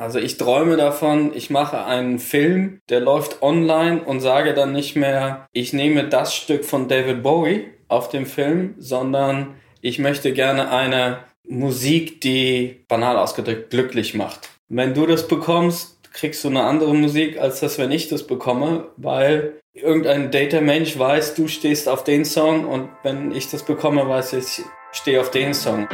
Also ich träume davon, ich mache einen Film, der läuft online und sage dann nicht mehr, ich nehme das Stück von David Bowie auf dem Film, sondern ich möchte gerne eine Musik, die banal ausgedrückt glücklich macht. Wenn du das bekommst, kriegst du eine andere Musik, als das, wenn ich das bekomme, weil irgendein Data-Mensch weiß, du stehst auf den Song und wenn ich das bekomme, weiß ich, ich stehe auf den Song.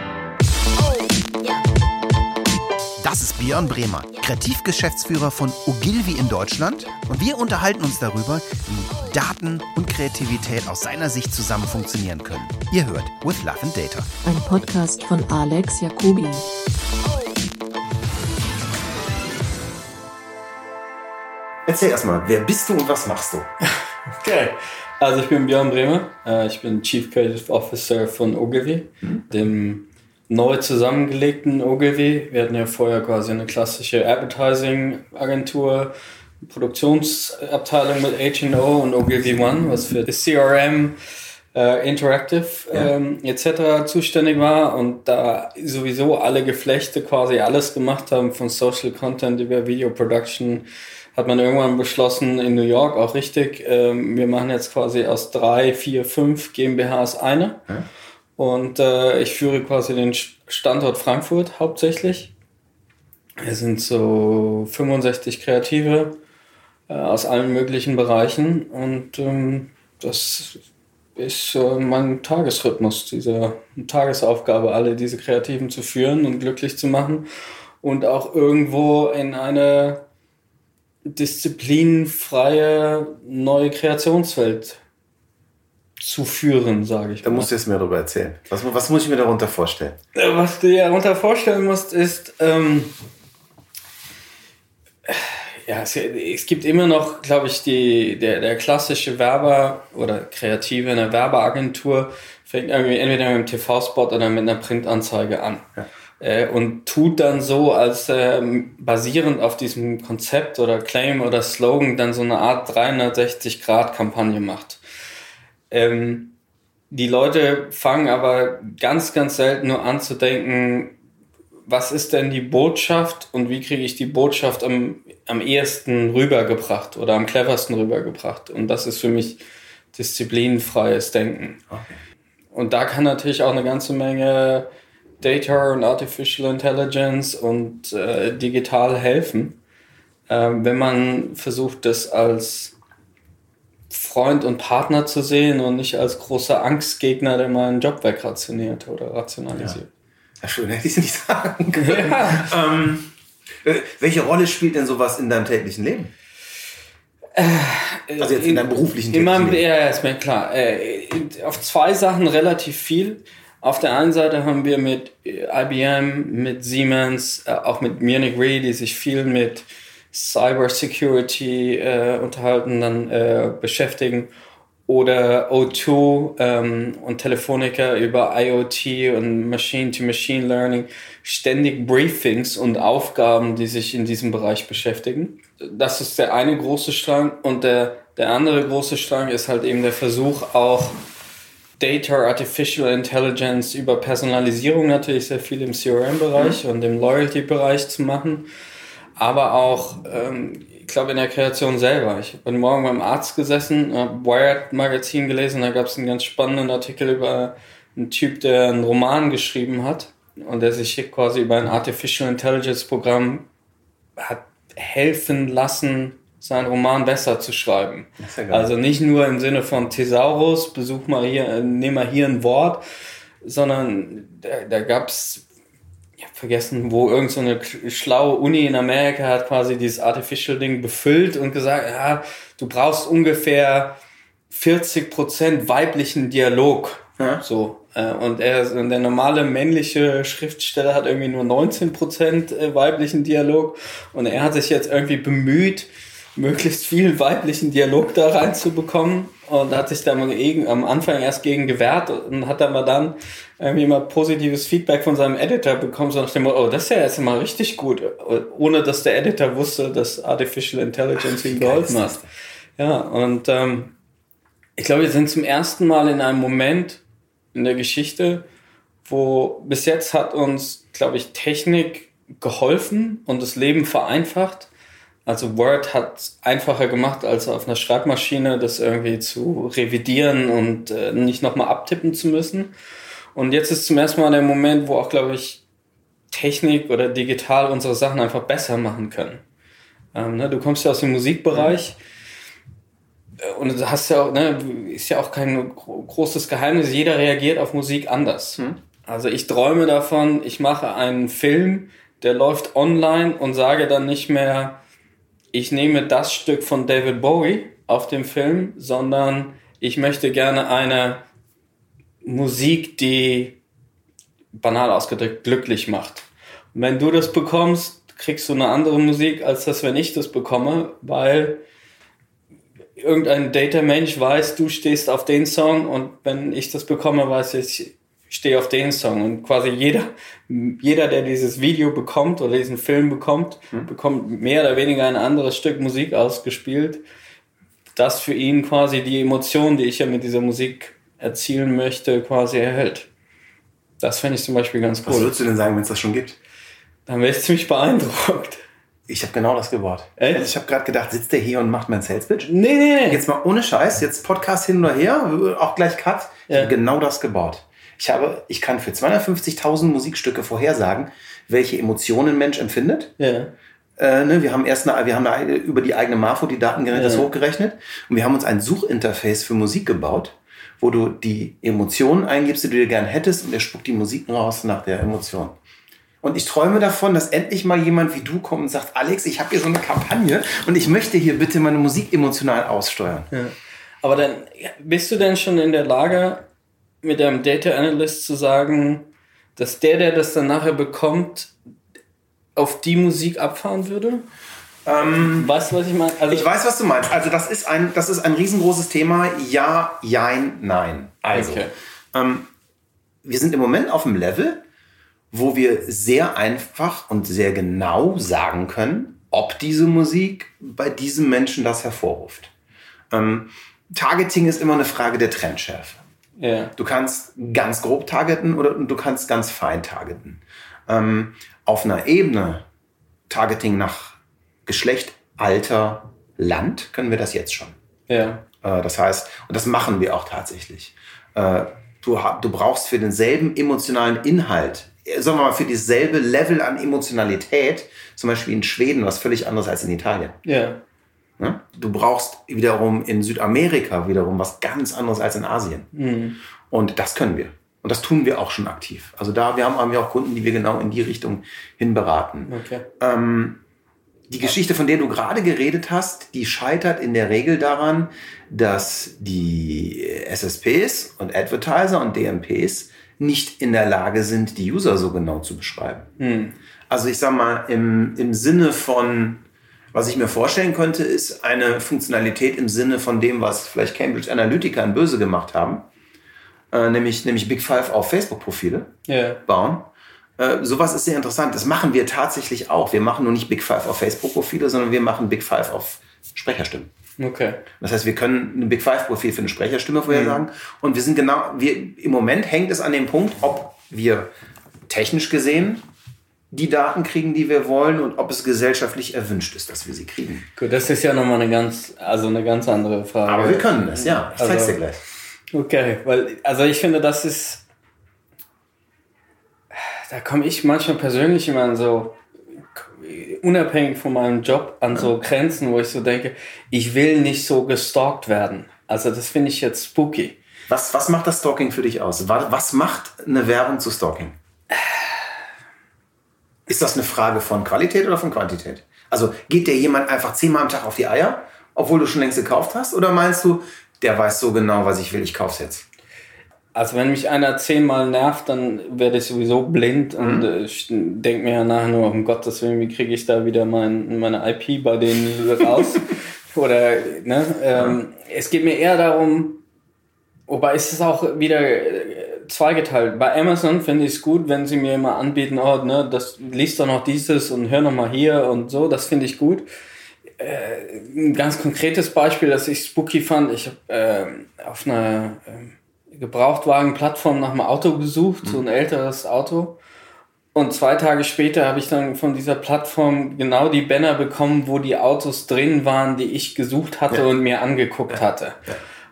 Das ist Björn Bremer, Kreativgeschäftsführer von Ogilvy in Deutschland und wir unterhalten uns darüber, wie Daten und Kreativität aus seiner Sicht zusammen funktionieren können. Ihr hört With Love and Data. Ein Podcast von Alex Jacobi. Erzähl erstmal, wer bist du und was machst du? Okay. Also ich bin Björn Bremer, äh, ich bin Chief Creative Officer von Ogilvy, mhm. dem neu zusammengelegten Ogilvy. Wir hatten ja vorher quasi eine klassische Advertising-Agentur, Produktionsabteilung mit H&O und Ogilvy One, was für CRM, äh, Interactive ähm, etc. zuständig war und da sowieso alle Geflechte quasi alles gemacht haben, von Social Content über Video Production, hat man irgendwann beschlossen, in New York auch richtig, ähm, wir machen jetzt quasi aus drei, vier, fünf GmbHs eine. Ja. Und äh, ich führe quasi den Standort Frankfurt hauptsächlich. Es sind so 65 Kreative äh, aus allen möglichen Bereichen und ähm, das ist äh, mein Tagesrhythmus, diese Tagesaufgabe, alle diese Kreativen zu führen und glücklich zu machen und auch irgendwo in eine disziplinfreie neue Kreationswelt zu führen, sage ich. Da musst du jetzt mehr darüber erzählen. Was, was, muss ich mir darunter vorstellen? Äh, was du dir darunter vorstellen musst, ist, ähm, ja, es, es, gibt immer noch, glaube ich, die, der, der klassische Werber oder Kreative in der Werbeagentur fängt irgendwie entweder mit einem TV-Spot oder mit einer Printanzeige an. Ja. Äh, und tut dann so, als äh, basierend auf diesem Konzept oder Claim oder Slogan dann so eine Art 360-Grad-Kampagne macht. Ähm, die Leute fangen aber ganz, ganz selten nur an zu denken, was ist denn die Botschaft und wie kriege ich die Botschaft am, am ehesten rübergebracht oder am cleversten rübergebracht. Und das ist für mich disziplinfreies Denken. Okay. Und da kann natürlich auch eine ganze Menge Data und Artificial Intelligence und äh, digital helfen, äh, wenn man versucht, das als Freund und Partner zu sehen und nicht als großer Angstgegner, der meinen Job wegrationiert oder rationalisiert. Ja, ja schön, hätte ich es nicht sagen können. Ja. ähm, äh, welche Rolle spielt denn sowas in deinem täglichen Leben? Äh, also jetzt in, in deinem beruflichen in meinem, Leben? Ja, ist mir klar. Äh, auf zwei Sachen relativ viel. Auf der einen Seite haben wir mit IBM, mit Siemens, äh, auch mit Munich Re, die sich viel mit Cybersecurity äh, unterhalten, dann äh, beschäftigen oder O2 ähm, und Telefonica über IoT und Machine-to-Machine Learning ständig Briefings und Aufgaben, die sich in diesem Bereich beschäftigen. Das ist der eine große Strang und der, der andere große Strang ist halt eben der Versuch auch Data, Artificial Intelligence über Personalisierung natürlich sehr viel im CRM-Bereich mhm. und im Loyalty-Bereich zu machen aber auch, ähm, ich glaube, in der Kreation selber. Ich bin morgen beim Arzt gesessen, habe Wired Magazin gelesen, da gab es einen ganz spannenden Artikel über einen Typ, der einen Roman geschrieben hat und der sich hier quasi über ein Artificial Intelligence Programm hat helfen lassen, seinen Roman besser zu schreiben. Ja also nicht nur im Sinne von Thesaurus, besuch mal hier, nimm mal hier ein Wort, sondern da, da gab es habe vergessen, wo irgend so eine schlaue Uni in Amerika hat quasi dieses Artificial-Ding befüllt und gesagt, ja, du brauchst ungefähr 40 Prozent weiblichen Dialog. Ja. So. Äh, und er, der normale männliche Schriftsteller hat irgendwie nur 19 Prozent äh, weiblichen Dialog. Und er hat sich jetzt irgendwie bemüht, möglichst viel weiblichen Dialog da reinzubekommen und hat sich da am Anfang erst gegen gewehrt und hat aber dann irgendwie mal positives Feedback von seinem Editor bekommen, so nach dem Motto, oh, das ist ja jetzt mal richtig gut, ohne dass der Editor wusste, dass Artificial Intelligence ihm geholfen hat. Ja, und ähm, ich glaube, wir sind zum ersten Mal in einem Moment in der Geschichte, wo bis jetzt hat uns, glaube ich, Technik geholfen und das Leben vereinfacht. Also Word hat einfacher gemacht, als auf einer Schreibmaschine das irgendwie zu revidieren und äh, nicht nochmal abtippen zu müssen. Und jetzt ist zum ersten Mal der Moment, wo auch, glaube ich, Technik oder digital unsere Sachen einfach besser machen können. Ähm, ne, du kommst ja aus dem Musikbereich mhm. und du hast ja auch, ne, ist ja auch kein großes Geheimnis, jeder reagiert auf Musik anders. Mhm. Also ich träume davon, ich mache einen Film, der läuft online und sage dann nicht mehr, ich nehme das Stück von David Bowie auf dem Film, sondern ich möchte gerne eine Musik, die banal ausgedrückt glücklich macht. Und wenn du das bekommst, kriegst du eine andere Musik, als das, wenn ich das bekomme, weil irgendein Data-Mensch weiß, du stehst auf den Song und wenn ich das bekomme, weiß ich, stehe auf den Song. Und quasi jeder, jeder, der dieses Video bekommt oder diesen Film bekommt, mhm. bekommt mehr oder weniger ein anderes Stück Musik ausgespielt, das für ihn quasi die Emotion, die ich ja mit dieser Musik erzielen möchte, quasi erhält. Das fände ich zum Beispiel ganz cool. Was würdest du denn sagen, wenn es das schon gibt? Dann wäre ich ziemlich beeindruckt. Ich habe genau das gebaut. Echt? Also ich habe gerade gedacht, sitzt der hier und macht mein Sales Pitch? Nee, nee, nee. Jetzt mal ohne Scheiß, jetzt Podcast hin oder her, auch gleich Cut. Ich ja. habe genau das gebaut. Ich habe, ich kann für 250.000 Musikstücke vorhersagen, welche Emotionen ein Mensch empfindet. Ja. Äh, ne, wir haben erst eine, wir haben eine, über die eigene Marfo die Datengeräte ja. hochgerechnet und wir haben uns ein Suchinterface für Musik gebaut, wo du die Emotionen eingibst, die du dir gern hättest und er spuckt die Musik raus nach der Emotion. Und ich träume davon, dass endlich mal jemand wie du kommt und sagt, Alex, ich habe hier so eine Kampagne und ich möchte hier bitte meine Musik emotional aussteuern. Ja. Aber dann bist du denn schon in der Lage, mit einem Data Analyst zu sagen, dass der, der das dann nachher bekommt, auf die Musik abfahren würde? Ähm, weißt du, was ich meine? Also ich weiß, was du meinst. Also das ist ein, das ist ein riesengroßes Thema. Ja, jein, nein. Also, okay. ähm, wir sind im Moment auf dem Level, wo wir sehr einfach und sehr genau sagen können, ob diese Musik bei diesem Menschen das hervorruft. Ähm, Targeting ist immer eine Frage der Trendschärfe. Yeah. Du kannst ganz grob targeten oder du kannst ganz fein targeten. Ähm, auf einer Ebene Targeting nach Geschlecht, Alter, Land können wir das jetzt schon. Ja. Äh, das heißt, und das machen wir auch tatsächlich. Äh, du, du brauchst für denselben emotionalen Inhalt, äh, sagen wir mal, für dieselbe Level an Emotionalität, zum Beispiel in Schweden, was völlig anderes als in Italien. Ja. Ne? Du brauchst wiederum in Südamerika wiederum was ganz anderes als in Asien. Mhm. Und das können wir. Und das tun wir auch schon aktiv. Also da, wir haben, haben wir auch Kunden, die wir genau in die Richtung hin beraten. Okay. Ähm, die Geschichte, von der du gerade geredet hast, die scheitert in der Regel daran, dass die SSPs und Advertiser und DMPs nicht in der Lage sind, die User so genau zu beschreiben. Hm. Also ich sag mal, im, im Sinne von was ich mir vorstellen könnte, ist eine Funktionalität im Sinne von dem, was vielleicht Cambridge Analytica in Böse gemacht haben, äh, nämlich, nämlich Big Five auf Facebook-Profile yeah. bauen. Äh, sowas ist sehr interessant. Das machen wir tatsächlich auch. Wir machen nur nicht Big Five auf Facebook-Profile, sondern wir machen Big Five auf Sprecherstimmen. Okay. Das heißt, wir können ein Big Five-Profil für eine Sprecherstimme vorhersagen. Mhm. Und wir sind genau, wir, im Moment hängt es an dem Punkt, ob wir technisch gesehen die Daten kriegen, die wir wollen und ob es gesellschaftlich erwünscht ist, dass wir sie kriegen. Gut, das ist ja nochmal eine ganz, also eine ganz andere Frage. Aber wir können es, ja. Ich zeig's also, dir gleich. Okay, weil, also ich finde, das ist, da komme ich manchmal persönlich immer an so, unabhängig von meinem Job, an so Grenzen, wo ich so denke, ich will nicht so gestalkt werden. Also das finde ich jetzt spooky. Was, was macht das Stalking für dich aus? Was macht eine Werbung zu Stalking? Ist das eine Frage von Qualität oder von Quantität? Also geht dir jemand einfach zehnmal am Tag auf die Eier, obwohl du schon längst gekauft hast? Oder meinst du, der weiß so genau, was ich will, ich kauf's jetzt? Also wenn mich einer zehnmal nervt, dann werde ich sowieso blind mhm. und äh, denke mir ja nachher nur, um Gottes Willen, wie kriege ich da wieder mein, meine IP bei denen raus? Oder, ne? Ähm, es geht mir eher darum, wobei ist es auch wieder äh, zweigeteilt. Bei Amazon finde ich es gut, wenn sie mir immer anbieten, oh, ne, das liest doch noch dieses und hör noch mal hier und so, das finde ich gut. Äh, ein ganz konkretes Beispiel, das ich spooky fand, ich habe äh, auf einer äh, Gebrauchtwagen-Plattform nach einem Auto gesucht, mhm. so ein älteres Auto. Und zwei Tage später habe ich dann von dieser Plattform genau die Banner bekommen, wo die Autos drin waren, die ich gesucht hatte Ja. und mir angeguckt hatte.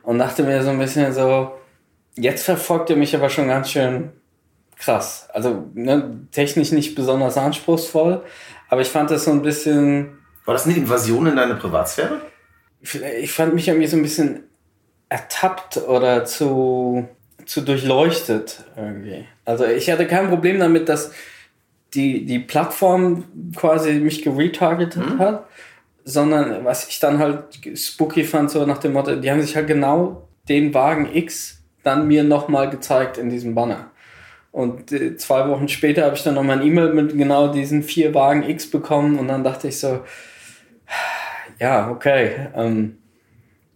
Und dachte mir so ein bisschen so, jetzt verfolgt er mich aber schon ganz schön krass. Also ne, technisch nicht besonders anspruchsvoll, aber ich fand das so ein bisschen, War das eine Invasion in deine Privatsphäre? ich fand mich irgendwie so ein bisschen ertappt oder zu, zu durchleuchtet irgendwie. Also ich hatte kein Problem damit, dass die, die Plattform quasi mich geretargetet hat, sondern was ich dann halt spooky fand, so nach dem Motto, die haben sich halt genau den Wagen X dann mir nochmal gezeigt in diesem Banner. Und äh, zwei Wochen später habe ich dann nochmal ein E-Mail mit genau diesen vier Wagen X bekommen und dann dachte ich so, ja, okay, ähm,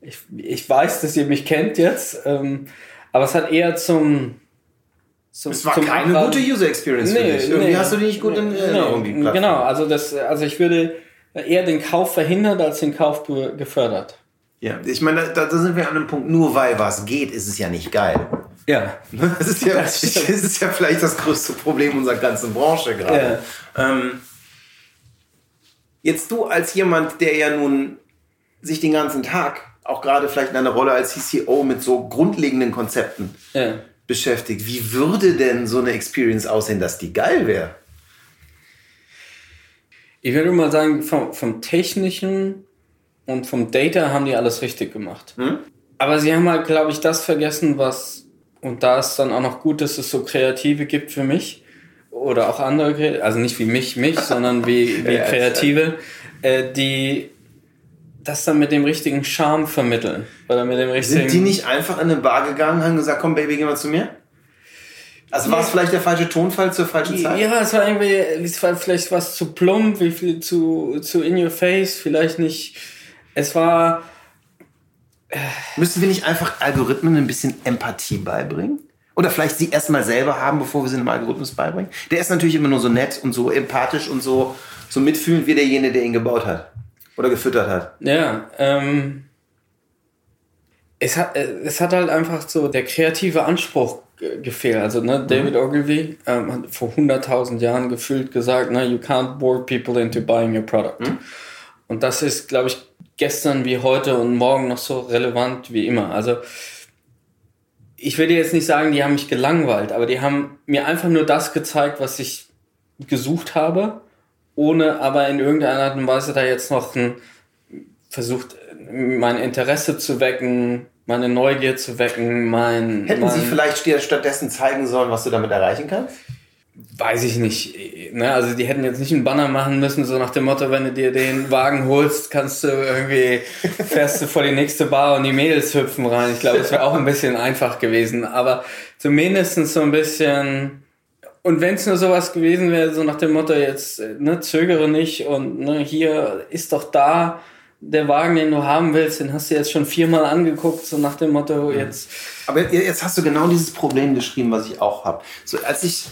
ich, ich weiß, dass ihr mich kennt jetzt, ähm, aber es hat eher zum, zum Es war zum keine Anraten- gute User Experience für dich. Irgendwie hast du die nicht gut in Erinnerung, die nee. Genau, also das, also ich würde eher den Kauf verhindert als den Kauf ge- gefördert. Ja, ich meine, da, da sind wir an einem Punkt, nur weil was geht, ist es ja nicht geil. Ja. Das ist ja, Das das ist ja vielleicht das größte Problem unserer ganzen Branche gerade. Ähm, jetzt du als jemand, der ja nun sich den ganzen Tag, auch gerade vielleicht in einer Rolle als CCO mit so grundlegenden Konzepten ja. beschäftigt, wie würde denn so eine Experience aussehen, dass die geil wäre? Ich würde mal sagen, vom, vom Technischen und vom Data haben die alles richtig gemacht. Aber sie haben halt, glaube ich, das vergessen, was, und da ist dann auch noch gut, dass es so Kreative gibt für mich oder auch andere, also nicht wie mich, mich, sondern wie, wie Ja, Kreative, äh, die das dann mit dem richtigen Charme vermitteln. Oder mit dem richtigen. Sind die nicht einfach in eine Bar gegangen, haben gesagt, komm Baby, geh mal zu mir? Also war es vielleicht der falsche Tonfall zur falschen Zeit? Ja, es war irgendwie, es war vielleicht was zu plump, wie viel zu, zu in your face, vielleicht nicht. Es war, Müssen wir nicht einfach Algorithmen ein bisschen Empathie beibringen? Oder vielleicht sie erstmal selber haben, bevor wir sie einem Algorithmus beibringen? Der ist natürlich immer nur so nett und so empathisch und so, so mitfühlend wie derjenige, der ihn gebaut hat. Oder gefüttert hat. ja, ähm, es hat, äh, es hat halt einfach so der kreative Anspruch ge- gefehlt. Also, ne, David Ogilvy ähm, hat vor 100.000 Jahren gefühlt gesagt, ne, you can't bore people into buying your product. Und das ist, glaube ich, gestern wie heute und morgen noch so relevant wie immer. Also, ich würde jetzt nicht sagen, die haben mich gelangweilt, aber die haben mir einfach nur das gezeigt, was ich gesucht habe, ohne aber in irgendeiner Art und Weise da jetzt noch ein, versucht, mein Interesse zu wecken, meine Neugier zu wecken, mein... Hätten mein, sie vielleicht dir stattdessen zeigen sollen, was du damit erreichen kannst? Weiß ich nicht. Ne? Also die hätten jetzt nicht einen Banner machen müssen, so nach dem Motto, wenn du dir den Wagen holst, kannst du irgendwie, fährst du vor die nächste Bar und die Mädels hüpfen rein. Ich glaube, das wäre auch ein bisschen einfach gewesen. Aber zumindest so ein bisschen... Und wenn es nur sowas gewesen wäre, so nach dem Motto, jetzt ne, zögere nicht und ne, hier ist doch da der Wagen, den du haben willst, den hast du jetzt schon viermal angeguckt, so nach dem Motto, jetzt... Aber jetzt hast du genau dieses Problem geschrieben, was ich auch habe. So, als ich,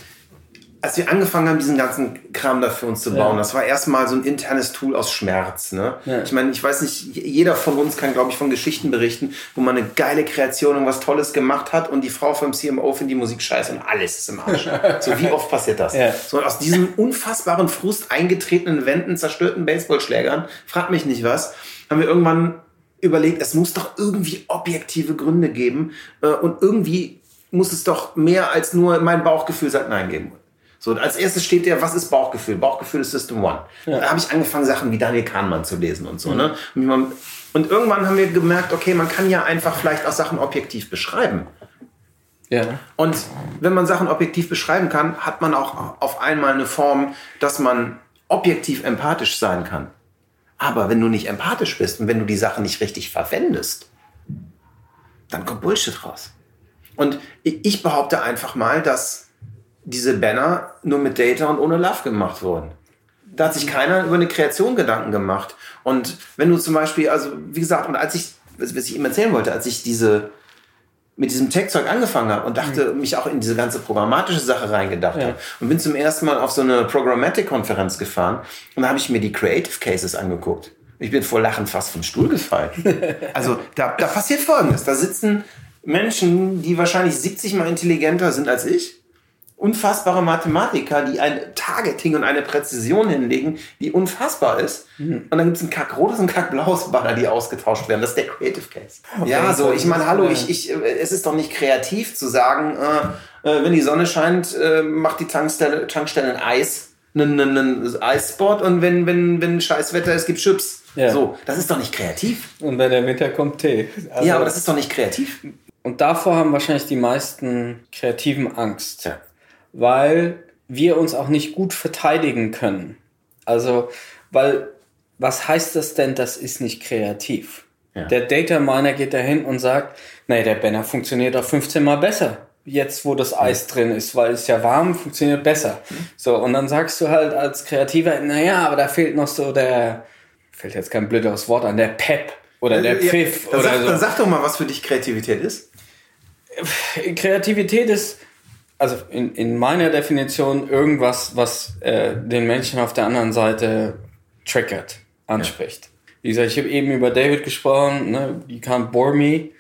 als wir angefangen haben, diesen ganzen Kram da für uns zu bauen, Ja. das war erstmal so ein internes Tool aus Schmerz. Ne? Ja. Ich meine, ich weiß nicht, jeder von uns kann, glaube ich, von Geschichten berichten, wo man eine geile Kreation und was Tolles gemacht hat und die Frau vom CMO findet die Musik scheiße und alles ist im Arsch. so, wie oft passiert das? Ja. So, und aus diesem unfassbaren Frust eingetretenen Wänden, zerstörten Baseballschlägern, frag mich nicht was, haben wir irgendwann überlegt, es muss doch irgendwie objektive Gründe geben äh, und irgendwie muss es doch mehr als nur mein Bauchgefühl sagt Nein geben. So, als erstes steht der, was ist Bauchgefühl? Bauchgefühl ist System One. Da habe ich angefangen, Sachen wie Daniel Kahnemann zu lesen und so. Ne? Und, wie man, und irgendwann haben wir gemerkt, okay, man kann ja einfach vielleicht auch Sachen objektiv beschreiben. Ja. Und wenn man Sachen objektiv beschreiben kann, hat man auch auf einmal eine Form, dass man objektiv empathisch sein kann. Aber wenn du nicht empathisch bist und wenn du die Sachen nicht richtig verwendest, dann kommt Bullshit raus. Und ich behaupte einfach mal, dass diese Banner nur mit Data und ohne Love gemacht wurden. Da hat sich keiner über eine Kreation Gedanken gemacht. Und wenn du zum Beispiel, also wie gesagt, und als ich, was ich ihm erzählen wollte, als ich diese mit diesem Tech-Zeug angefangen habe und dachte, mich auch in diese ganze programmatische Sache reingedacht Ja. habe und bin zum ersten Mal auf so eine Programmatic-Konferenz gefahren und da habe ich mir die Creative Cases angeguckt. Ich bin vor Lachen fast vom Stuhl gefallen. also da, da passiert Folgendes. Da sitzen Menschen, die wahrscheinlich 70 mal intelligenter sind als ich unfassbare Mathematiker, die ein Targeting und eine Präzision hinlegen, die unfassbar ist. Mhm. Und dann gibt es ein kackrotes und kackblaues Banner, die ausgetauscht werden. Das ist der Creative Case. Okay, ja, so, ich meine, hallo, ich, ich, es ist doch nicht kreativ zu sagen, äh, äh, wenn die Sonne scheint, äh, macht die Tankstelle, Tankstelle ein Eis, einen, einen Eisspot und wenn, wenn, wenn scheiß Wetter ist, gibt Chips. Ja. So, das ist doch nicht kreativ. Und wenn der Winter kommt, Tee. Also ja, aber das ist doch nicht kreativ. Und davor haben wahrscheinlich die meisten Kreativen Angst. Ja weil wir uns auch nicht gut verteidigen können. Also, weil, was heißt das denn, das ist nicht kreativ? Ja. Der Data Miner geht dahin und sagt, nee, der Banner funktioniert auch 15 mal besser. Jetzt, wo das Eis drin ist, weil es ja warm funktioniert besser. Mhm. So, und dann sagst du halt als Kreativer, naja, aber da fehlt noch so der, fällt jetzt kein blödes Wort an, der Pep oder der Pfiff. Ja, dann, oder sag, so. dann sag doch mal, was für dich Kreativität ist. Kreativität ist, also in, in meiner Definition irgendwas, was äh, den Menschen auf der anderen Seite triggert, anspricht. Ja. Wie gesagt, ich habe eben über David gesprochen, ne? you can't bore me.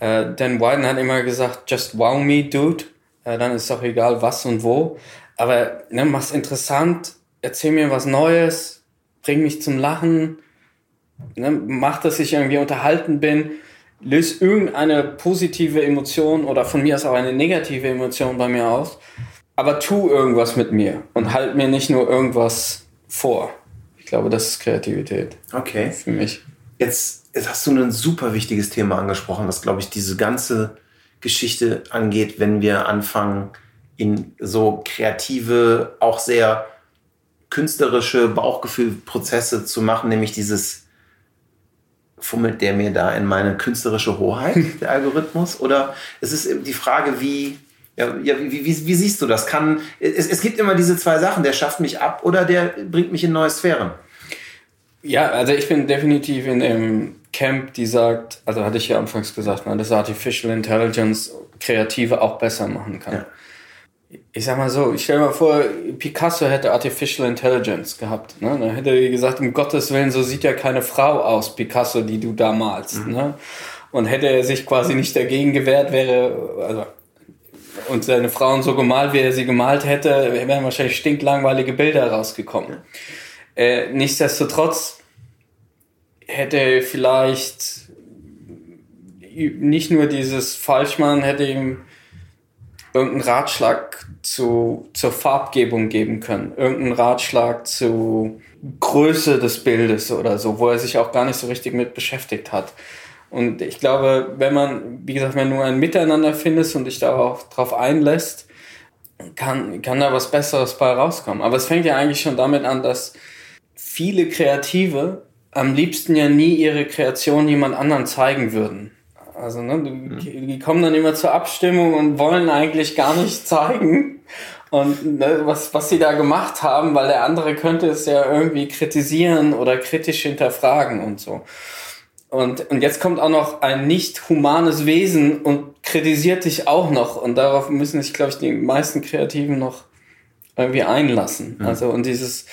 Äh, Dan Wyden hat immer gesagt, just wow me, dude. Äh, dann ist doch egal was und wo. Aber ne, mach's interessant, erzähl mir was Neues, bring mich zum Lachen, ne, mach, dass ich irgendwie unterhalten bin löst irgendeine positive Emotion oder von mir aus auch eine negative Emotion bei mir aus, aber tu irgendwas mit mir und halt mir nicht nur irgendwas vor. Ich glaube, das ist Kreativität. Okay. Für mich. Jetzt, jetzt hast du ein super wichtiges Thema angesprochen, was, glaube ich, diese ganze Geschichte angeht, wenn wir anfangen, in so kreative, auch sehr künstlerische Bauchgefühlprozesse zu machen, nämlich dieses fummelt der mir da in meine künstlerische Hoheit, der Algorithmus? Oder es ist die Frage, wie, ja, wie, wie, wie, siehst du das? Kann, es, es gibt immer diese zwei Sachen, der schafft mich ab oder der bringt mich in neue Sphären. Ja, also ich bin definitiv in dem Camp, die sagt, also hatte ich ja anfangs gesagt, ne, dass Artificial Intelligence Kreative auch besser machen kann. Ja ich sag mal so, ich stell mir vor, Picasso hätte Artificial Intelligence gehabt. Ne? Dann hätte er gesagt, um Gottes Willen, so sieht ja keine Frau aus, Picasso, die du da malst. Mhm. Ne? Und hätte er sich quasi nicht dagegen gewehrt, wäre, also, und seine Frauen so gemalt, wie er sie gemalt hätte, wären wahrscheinlich stinklangweilige Bilder rausgekommen. Äh, nichtsdestotrotz hätte vielleicht nicht nur dieses Falschmann, hätte ihm irgendeinen Ratschlag zu, zur Farbgebung geben können, irgendeinen Ratschlag zu Größe des Bildes oder so, wo er sich auch gar nicht so richtig mit beschäftigt hat. Und ich glaube, wenn man, wie gesagt, wenn du ein Miteinander findest und dich da auch drauf einlässt, kann, kann da was Besseres bei rauskommen. Aber es fängt ja eigentlich schon damit an, dass viele Kreative am liebsten ja nie ihre Kreation jemand anderen zeigen würden. Also, ne, die, die kommen dann immer zur Abstimmung und wollen eigentlich gar nicht zeigen, und ne, was, was sie da gemacht haben, weil der andere könnte es ja irgendwie kritisieren oder kritisch hinterfragen und so. Und, und jetzt kommt auch noch ein nicht humanes Wesen und kritisiert dich auch noch. Und darauf müssen sich, glaube ich, die meisten Kreativen noch irgendwie einlassen. Mhm. Also, und dieses,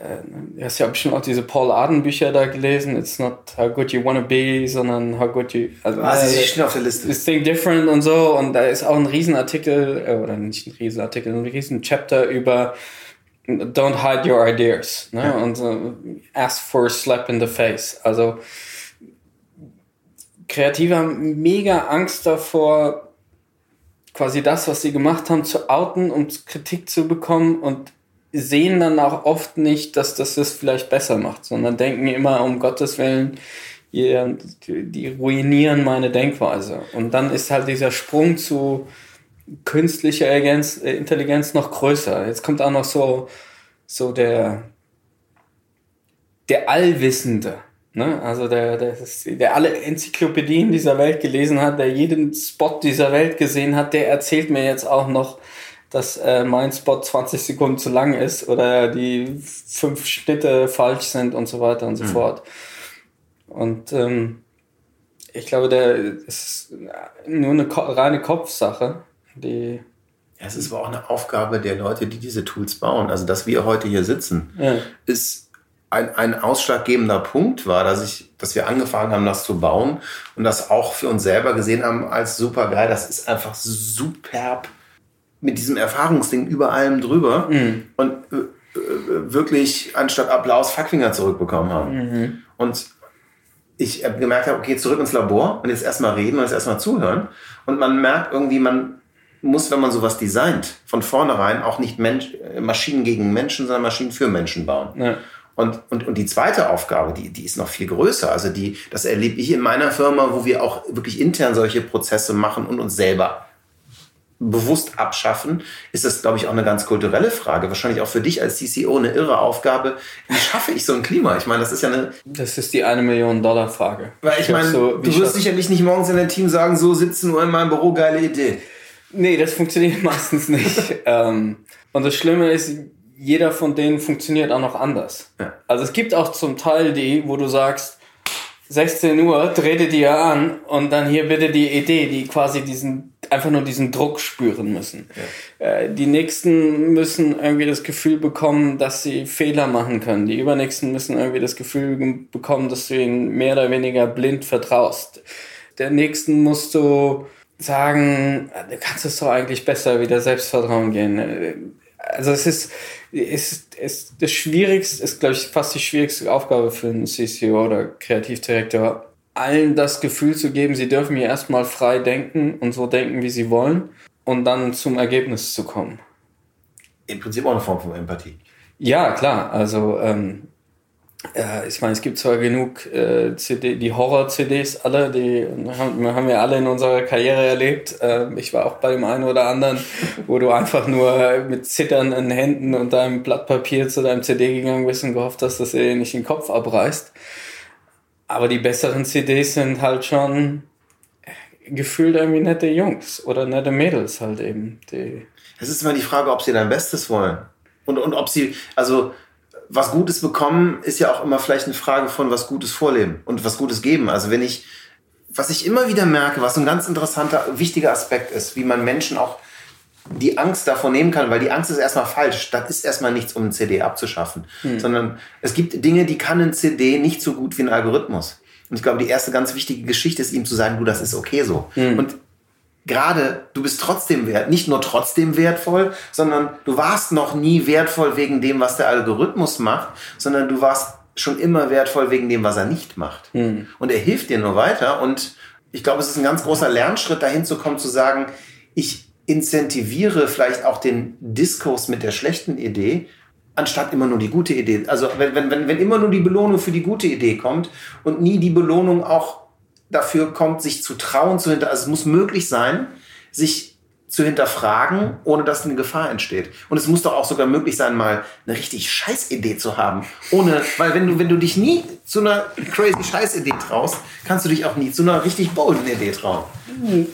äh, du hast ja bestimmt auch diese Paul Arden Bücher da gelesen. It's not how good you wanna be, sondern how good you. Also, ah, sie ist schon auf der Liste. This Think Different und so. Und da ist auch ein Riesenartikel, äh, oder nicht ein Riesenartikel, ein Riesenchapter über Don't hide your ideas. Ne? Ja. Und uh, ask for a slap in the face. Also Kreative haben mega Angst davor, quasi das, was sie gemacht haben, zu outen, um Kritik zu bekommen und sehen dann auch oft nicht, dass das das vielleicht besser macht, sondern denken immer, um Gottes Willen, die, die ruinieren meine Denkweise. Und dann ist halt dieser Sprung zu künstlicher äh, Intelligenz noch größer. Jetzt kommt auch noch so, so der, der Allwissende. Ne? Also der, der, der alle Enzyklopädien dieser Welt gelesen hat, der jeden Spot dieser Welt gesehen hat, der erzählt mir jetzt auch noch, dass äh, mein Spot 20 Sekunden zu lang ist oder die fünf Schnitte falsch sind und so weiter und so mhm. fort. Und ähm, ich glaube, der ist nur eine reine Kopfsache, die es ist aber auch eine Aufgabe der Leute, die diese Tools bauen. Also, dass wir heute hier sitzen, ja. ist ein, ein ausschlaggebender Punkt war, dass ich, dass wir angefangen haben, das zu bauen und das auch für uns selber gesehen haben als super geil. Das ist einfach superb mit diesem Erfahrungsding über allem drüber Mhm. und äh, äh, wirklich anstatt Applaus Fuckfinger zurückbekommen haben. Mhm. Und ich gemerkt habe, okay, zurück ins Labor und jetzt erstmal reden und jetzt erstmal zuhören. Und man merkt irgendwie, man muss, wenn man sowas designt, von vornherein auch nicht Mensch, äh, Maschinen gegen Menschen, sondern Maschinen für Menschen bauen. Ja. Und, und, und die zweite Aufgabe, die, die ist noch viel größer. Also die, das erlebe ich in meiner Firma, wo wir auch wirklich intern solche Prozesse machen und uns selber bewusst abschaffen, ist das, glaube ich, auch eine ganz kulturelle Frage. Wahrscheinlich auch für dich als CCO eine irre Aufgabe. Wie schaffe ich so ein Klima? Ich meine, das ist ja eine, Das ist die eine Million Dollar Frage. weil ich meine, so, du wirst sicherlich nicht morgens in dein Team sagen, so 17 Uhr in meinem Büro, geile Idee. Nee, das funktioniert meistens nicht. ähm, und das Schlimme ist, jeder von denen funktioniert auch noch anders. Ja. Also es gibt auch zum Teil die, wo du sagst, 16 Uhr, dreh dir die an und dann hier bitte die Idee, die quasi diesen, einfach nur diesen Druck spüren müssen. Äh, die nächsten müssen irgendwie das Gefühl bekommen, dass sie Fehler machen können. Die übernächsten müssen irgendwie das Gefühl bekommen, dass du ihnen mehr oder weniger blind vertraust. Der nächsten musst du sagen, du kannst es doch eigentlich besser wieder Selbstvertrauen gehen. Äh, Also es ist, ist, ist das Schwierigste, ist glaube ich fast die schwierigste Aufgabe für einen CCO oder Kreativdirektor, allen das Gefühl zu geben, sie dürfen hier erstmal frei denken und so denken, wie sie wollen und dann zum Ergebnis zu kommen. Im Prinzip auch eine Form von Empathie. Ja, klar. Also, ähm, äh, ich meine, es gibt zwar genug äh, CD, die Horror-CDs alle, die haben, haben wir alle in unserer Karriere erlebt. Ähm, ich war auch bei dem einen oder anderen, wo du einfach nur mit zitternden Händen und deinem Blatt Papier zu deinem CD gegangen bist und gehofft hast, dass er dir nicht den Kopf abreißt. Aber die besseren CDs sind halt schon gefühlt irgendwie nette Jungs oder nette Mädels halt eben. Es ist immer die Frage, ob sie dein Bestes wollen. Und, und ob sie, also was Gutes bekommen, ist ja auch immer vielleicht eine Frage von was Gutes vorleben und was Gutes geben. Also wenn ich, was ich immer wieder merke, was ein ganz interessanter, wichtiger Aspekt ist, wie man Menschen auch die Angst davon nehmen kann, weil die Angst ist erstmal falsch. Das ist erstmal nichts, um ein CD abzuschaffen. Sondern es gibt Dinge, die kann ein CD nicht so gut wie ein Algorithmus. Und ich glaube, die erste ganz wichtige Geschichte ist ihm zu sagen, du, das ist okay so. Und gerade du bist trotzdem wert, nicht nur trotzdem wertvoll, sondern du warst noch nie wertvoll wegen dem, was der Algorithmus macht, sondern du warst schon immer wertvoll wegen dem, was er nicht macht. Und er hilft dir nur weiter. Und ich glaube, es ist ein ganz großer Lernschritt, dahin zu kommen, zu sagen, ich incentiviere vielleicht auch den Diskurs mit der schlechten Idee, anstatt immer nur die gute Idee. Also wenn, wenn, wenn, immer nur die Belohnung für die gute Idee kommt und nie die Belohnung auch dafür kommt, sich zu trauen, zu hinter, also es muss möglich sein, sich zu hinterfragen, ohne dass eine Gefahr entsteht. Und es muss doch auch sogar möglich sein, mal eine richtig scheiß Idee zu haben. Ohne, weil wenn du, wenn du dich nie zu einer crazy scheiß Idee traust, kannst du dich auch nie zu einer richtig bolden Idee trauen.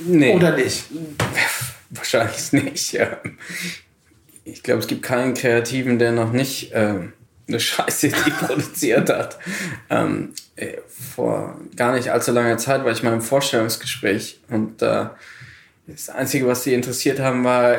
nee. Oder nicht? Wahrscheinlich nicht. Ja. Ich glaube, es gibt keinen Kreativen, der noch nicht ähm, eine Scheiße Idee produziert hat. Ähm, äh, vor gar nicht allzu langer Zeit war ich mal im Vorstellungsgespräch und äh, das Einzige, was sie interessiert haben, war,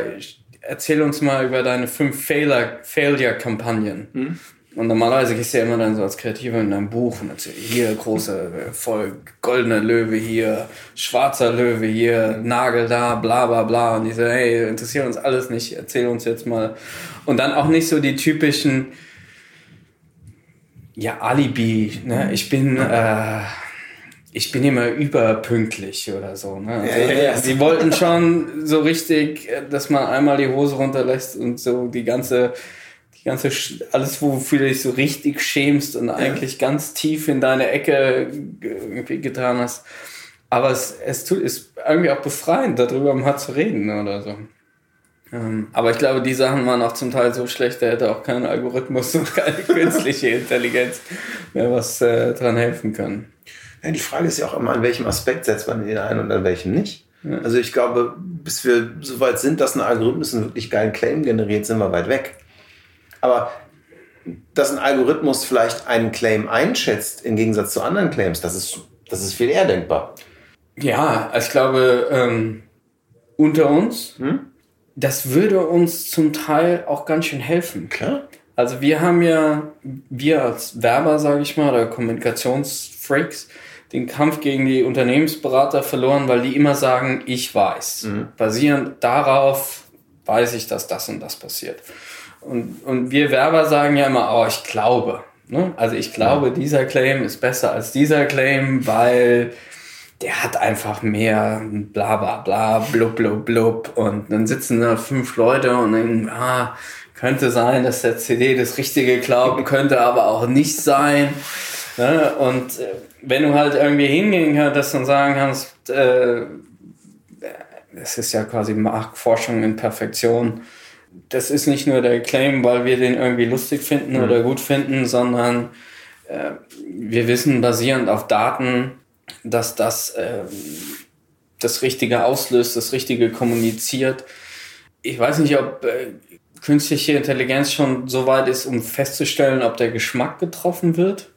erzähl uns mal über deine fünf Failure- Failure-Kampagnen. Und normalerweise gehst du ja immer dann so als Kreativer in dein Buch und erzählst, hier große, voll goldener Löwe hier, schwarzer Löwe hier, Nagel da, bla bla bla. Und die so, hey, interessiert uns alles nicht, erzähl uns jetzt mal. Und dann auch nicht so die typischen, ja, Alibi, ne? Ich bin, äh, ich bin immer überpünktlich oder so. Ne? Also, Ja, ja, ja. Sie wollten schon so richtig, äh, dass man einmal die Hose runterlässt und so die ganze, die ganze, Sch- alles, wofür du dich so richtig schämst und eigentlich ganz tief in deine Ecke ge- irgendwie getan hast. Aber es, es tut, ist irgendwie auch befreiend, darüber mal zu reden oder so. Ähm, aber ich glaube, die Sachen waren auch zum Teil so schlecht, da hätte auch kein Algorithmus und keine künstliche Intelligenz mehr was äh, dran helfen können. Ja, die Frage ist ja auch immer, an welchem Aspekt setzt man den ein und an welchem nicht. Also ich glaube, bis wir so weit sind, dass ein Algorithmus einen wirklich geilen Claim generiert, sind wir weit weg. Aber dass ein Algorithmus vielleicht einen Claim einschätzt, im Gegensatz zu anderen Claims, das ist, das ist viel eher denkbar. Ja, ich glaube, ähm, unter uns, das würde uns zum Teil auch ganz schön helfen. Klar. Also wir haben ja, wir als Werber, sage ich mal, oder Kommunikationsfreaks, den Kampf gegen die Unternehmensberater verloren, weil die immer sagen, ich weiß. Basierend darauf weiß ich, dass das und das passiert. Und, und wir Werber sagen ja immer, oh, ich glaube. Ne? Also ich glaube, dieser Claim ist besser als dieser Claim, weil der hat einfach mehr bla bla bla, blub blub blub. Und dann sitzen da fünf Leute und denken, ah, könnte sein, dass der CD das Richtige glauben könnte, aber auch nicht sein. Ne? Und äh, wenn du halt irgendwie hingehen kannst und sagen kannst, äh, es ist ja quasi Marktforschung in Perfektion. Das ist nicht nur der Claim, weil wir den irgendwie lustig finden mhm. oder gut finden, sondern äh, wir wissen basierend auf Daten, dass das äh, das Richtige auslöst, das Richtige kommuniziert. Ich weiß nicht, ob äh, künstliche Intelligenz schon so weit ist, um festzustellen, ob der Geschmack getroffen wird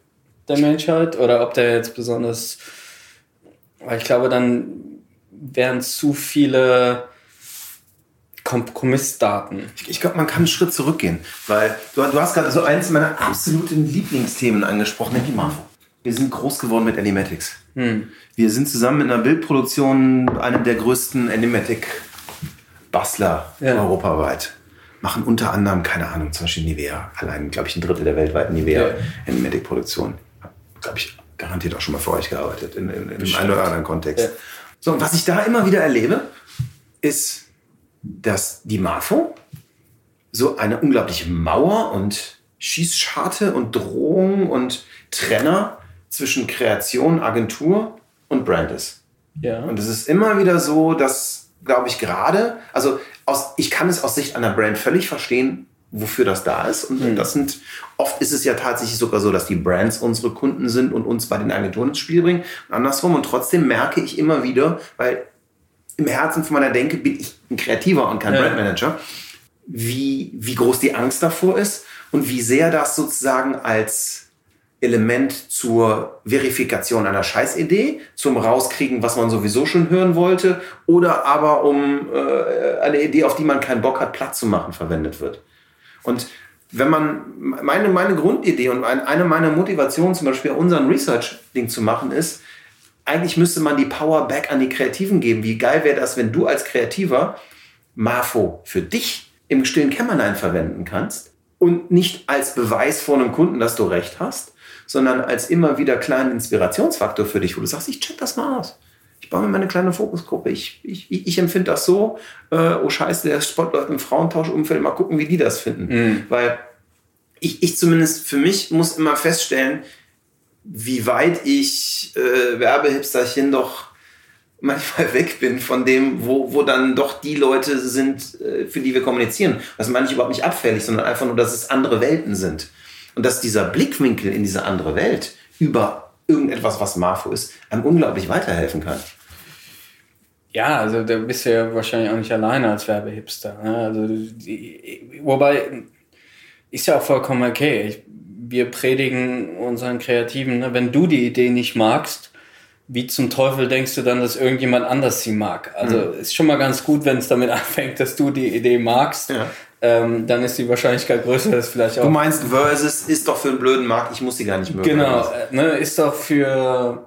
der Menschheit oder ob der jetzt besonders, weil ich glaube, dann wären zu viele Kompromissdaten. Ich, ich glaube, man kann einen Schritt zurückgehen, weil du, du hast gerade so eins meiner absoluten Lieblingsthemen angesprochen, nämlich Marfo. Wir sind groß geworden mit Animatics. Hm. Wir sind zusammen in einer Bildproduktion einem der größten Animatic-Bastler ja. europaweit. Machen unter anderem, keine Ahnung, zum Beispiel Nivea. Allein, glaube ich, ein Drittel der weltweiten Nivea ja. Glaube ich, garantiert auch schon mal für euch gearbeitet, in, in, in einem oder anderen Kontext. Ja. So, und was ich da immer wieder erlebe, ist, dass die MAFO so eine unglaubliche Mauer und Schießscharte und Drohung und Trenner zwischen Kreation, Agentur und Brand ist. Ja. Und es ist immer wieder so, dass, glaube ich, gerade, also aus, ich kann es aus Sicht einer Brand völlig verstehen, wofür das da ist. Und mhm. das sind, oft ist es ja tatsächlich sogar so, dass die Brands unsere Kunden sind und uns bei den Agenturen ins Spiel bringen. Und andersrum. Und trotzdem merke ich immer wieder, weil im Herzen von meiner Denke bin ich ein Kreativer und kein ja. Brandmanager, wie, wie groß die Angst davor ist und wie sehr das sozusagen als Element zur Verifikation einer Scheißidee, zum Rauskriegen, was man sowieso schon hören wollte, oder aber um äh, eine Idee, auf die man keinen Bock hat, Platz zu machen, verwendet wird. Und wenn man, meine, meine Grundidee und eine meiner Motivationen zum Beispiel unseren Research-Ding zu machen ist, eigentlich müsste man die Power back an die Kreativen geben. Wie geil wäre das, wenn du als Kreativer Marfo für dich im stillen Kämmerlein verwenden kannst und nicht als Beweis vor einem Kunden, dass du recht hast, sondern als immer wieder kleinen Inspirationsfaktor für dich, wo du sagst, ich check das mal aus ich baue mir meine kleine Fokusgruppe. Ich, ich, ich empfinde das so, äh, oh scheiße, der Spot läuft im Frauentauschumfeld, mal gucken, wie die das finden. Mhm. Weil ich, ich zumindest für mich muss immer feststellen, wie weit ich äh, Werbehipsterchen doch manchmal weg bin von dem, wo, wo dann doch die Leute sind, äh, für die wir kommunizieren. Das meine ich überhaupt nicht abfällig, sondern einfach nur, dass es andere Welten sind. Und dass dieser Blickwinkel in diese andere Welt über irgendetwas, was Marfo ist, einem unglaublich weiterhelfen kann. Ja, also da bist du ja wahrscheinlich auch nicht alleine als Werbehipster. Ne? Also, die, wobei ist ja auch vollkommen okay. Ich, wir predigen unseren Kreativen, ne? wenn du die Idee nicht magst, wie zum Teufel denkst du dann, dass irgendjemand anders sie mag? Also mhm. ist schon mal ganz gut, wenn es damit anfängt, dass du die Idee magst. Ja. Ähm, dann ist die Wahrscheinlichkeit größer, dass vielleicht auch. Du meinst, Versus ist doch für einen blöden Markt, ich muss sie gar nicht mögen. Genau, äh, ne, ist doch für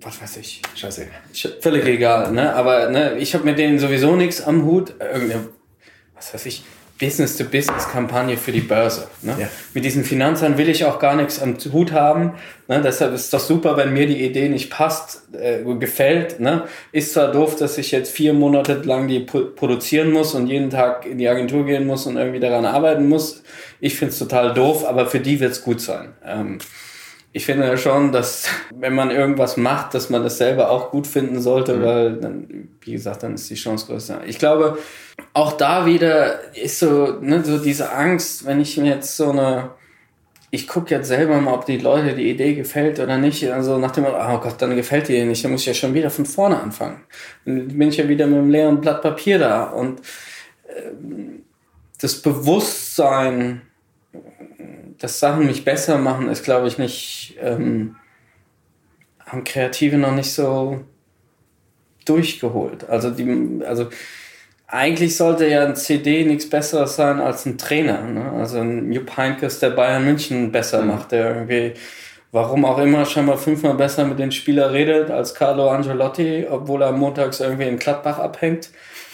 was weiß ich. Scheiße. Völlig egal, ne? Aber ne, ich habe mit denen sowieso nichts am Hut. Irgendeine, was weiß ich, Business-to-Business-Kampagne für die Börse. Ne? Ja. Mit diesen Finanzern will ich auch gar nichts am Hut haben. Ne? Deshalb ist es doch super, wenn mir die Idee nicht passt, äh, gefällt. Ne? Ist zwar doof, dass ich jetzt vier Monate lang die produzieren muss und jeden Tag in die Agentur gehen muss und irgendwie daran arbeiten muss. Ich finde es total doof, aber für die wird es gut sein. Ähm, ich finde ja schon, dass wenn man irgendwas macht, dass man das selber auch gut finden sollte, mhm. weil dann, wie gesagt, dann ist die Chance größer. Ich glaube, auch da wieder ist so, ne, so diese Angst, wenn ich mir jetzt so eine, ich gucke jetzt selber mal, ob die Leute die Idee gefällt oder nicht. Also nach dem, oh Gott, dann gefällt die nicht, dann muss ich ja schon wieder von vorne anfangen. Dann bin ich ja wieder mit einem leeren Blatt Papier da. Und äh, das Bewusstsein, dass Sachen mich besser machen, ist, glaube ich, nicht, ähm, haben Kreative noch nicht so durchgeholt. Also die, also eigentlich sollte ja ein CD nichts Besseres sein als ein Trainer. Ne? Also ein Jupp Heynckes, der Bayern München besser mhm. macht, der irgendwie warum auch immer, scheinbar fünfmal besser mit den Spielern redet als Carlo Angelotti, obwohl er montags irgendwie in Gladbach abhängt.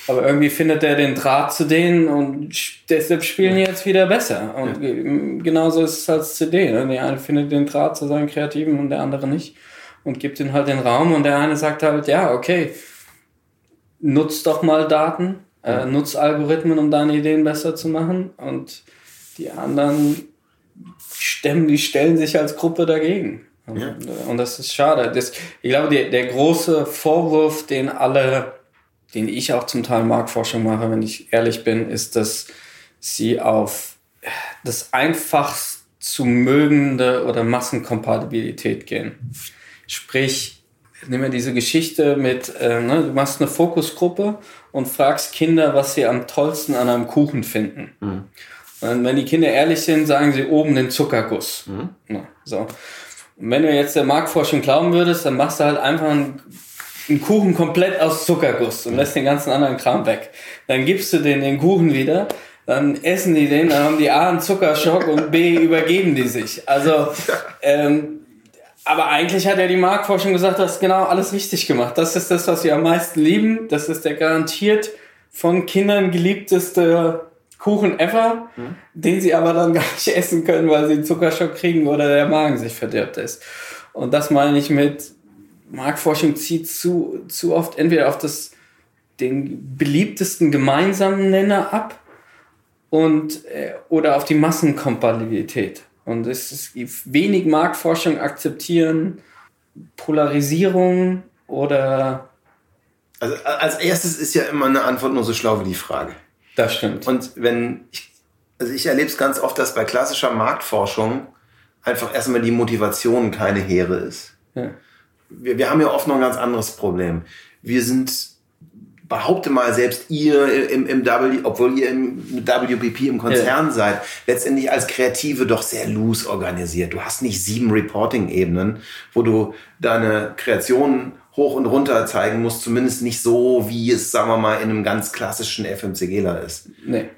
Aber irgendwie findet er den Draht zu denen und deshalb spielen die jetzt wieder besser. Und ja. genauso ist es als CD. Ne? Der eine findet den Draht zu seinen Kreativen und der andere nicht. Und gibt ihnen halt den Raum und der eine sagt halt, ja, okay, nutz doch mal Daten, äh, nutz Algorithmen, um deine Ideen besser zu machen. Und die anderen stemmen, die stellen sich als Gruppe dagegen. Ja. Und das ist schade. Das, ich glaube, der, der große Vorwurf, den alle den ich auch zum Teil Marktforschung mache, wenn ich ehrlich bin, ist, dass sie auf das einfach zu mögende oder Massenkompatibilität gehen. Sprich, nimm mir diese Geschichte mit, äh, ne, du machst eine Fokusgruppe und fragst Kinder, was sie am tollsten an einem Kuchen finden. Mhm. Und wenn die Kinder ehrlich sind, sagen sie oben den Zuckerguss. Mhm. Ja, so. Und wenn du jetzt der Marktforschung glauben würdest, dann machst du halt einfach einen einen Kuchen komplett aus Zuckerguss und lässt den ganzen anderen Kram weg. Dann gibst du denen den Kuchen wieder, dann essen die den, dann haben die A einen Zuckerschock und B übergeben die sich. Also, ähm, aber eigentlich hat ja die Marktforschung gesagt, du hast genau alles richtig gemacht. Das ist das, was wir am meisten lieben. Das ist der garantiert von Kindern geliebteste Kuchen ever, mhm. den sie aber dann gar nicht essen können, weil sie einen Zuckerschock kriegen oder der Magen sich verdirbt ist. Und das meine ich mit, Marktforschung zieht zu, zu oft entweder auf das, den beliebtesten gemeinsamen Nenner ab und, äh, oder auf die Massenkompatibilität. Und es ist wenig Marktforschung akzeptieren Polarisierung oder. Also als erstes ist ja immer eine Antwort nur so schlau wie die Frage. Das stimmt. Und wenn ich, also ich erlebe es ganz oft, dass bei klassischer Marktforschung einfach erstmal die Motivation keine Hehre ist. Ja wir, wir haben ja oft noch ein ganz anderes Problem. Wir sind, behaupte mal, selbst ihr im, im W, obwohl ihr im WPP im Konzern ja. seid, letztendlich als Kreative doch sehr loose organisiert. Du hast nicht sieben Reporting-Ebenen, wo du deine Kreationen hoch und runter zeigen musst, zumindest nicht so, wie es, sagen wir mal, in einem ganz klassischen FMCGler ist. Nee.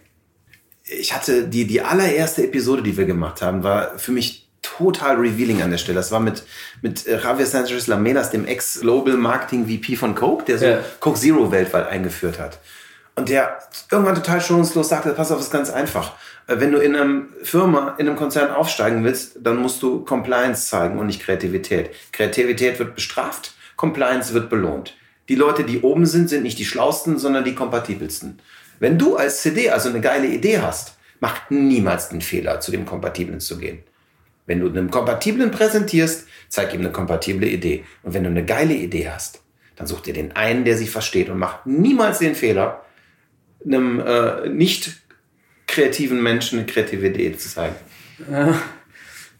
Ich hatte die, die allererste Episode, die wir gemacht haben, war für mich total revealing an der Stelle. Das war mit, mit äh, Javier Sanchez Lamelas, dem Ex-Global Marketing VP von Coke, der so ja. Coke Zero weltweit eingeführt hat. Und der irgendwann total schonungslos sagte, pass auf, ist ganz einfach. Äh, wenn du in einem Firma, in einem Konzern aufsteigen willst, dann musst du Compliance zeigen und nicht Kreativität. Kreativität wird bestraft, Compliance wird belohnt. Die Leute, die oben sind, sind nicht die schlausten, sondern die kompatibelsten. Wenn du als CD also eine geile Idee hast, macht niemals den Fehler, zu dem Kompatiblen zu gehen. Wenn du einen Kompatiblen präsentierst, zeig ihm eine kompatible Idee. Und wenn du eine geile Idee hast, dann such dir den einen, der sie versteht und mach niemals den Fehler, einem äh, nicht kreativen Menschen eine kreative Idee zu zeigen. Ja,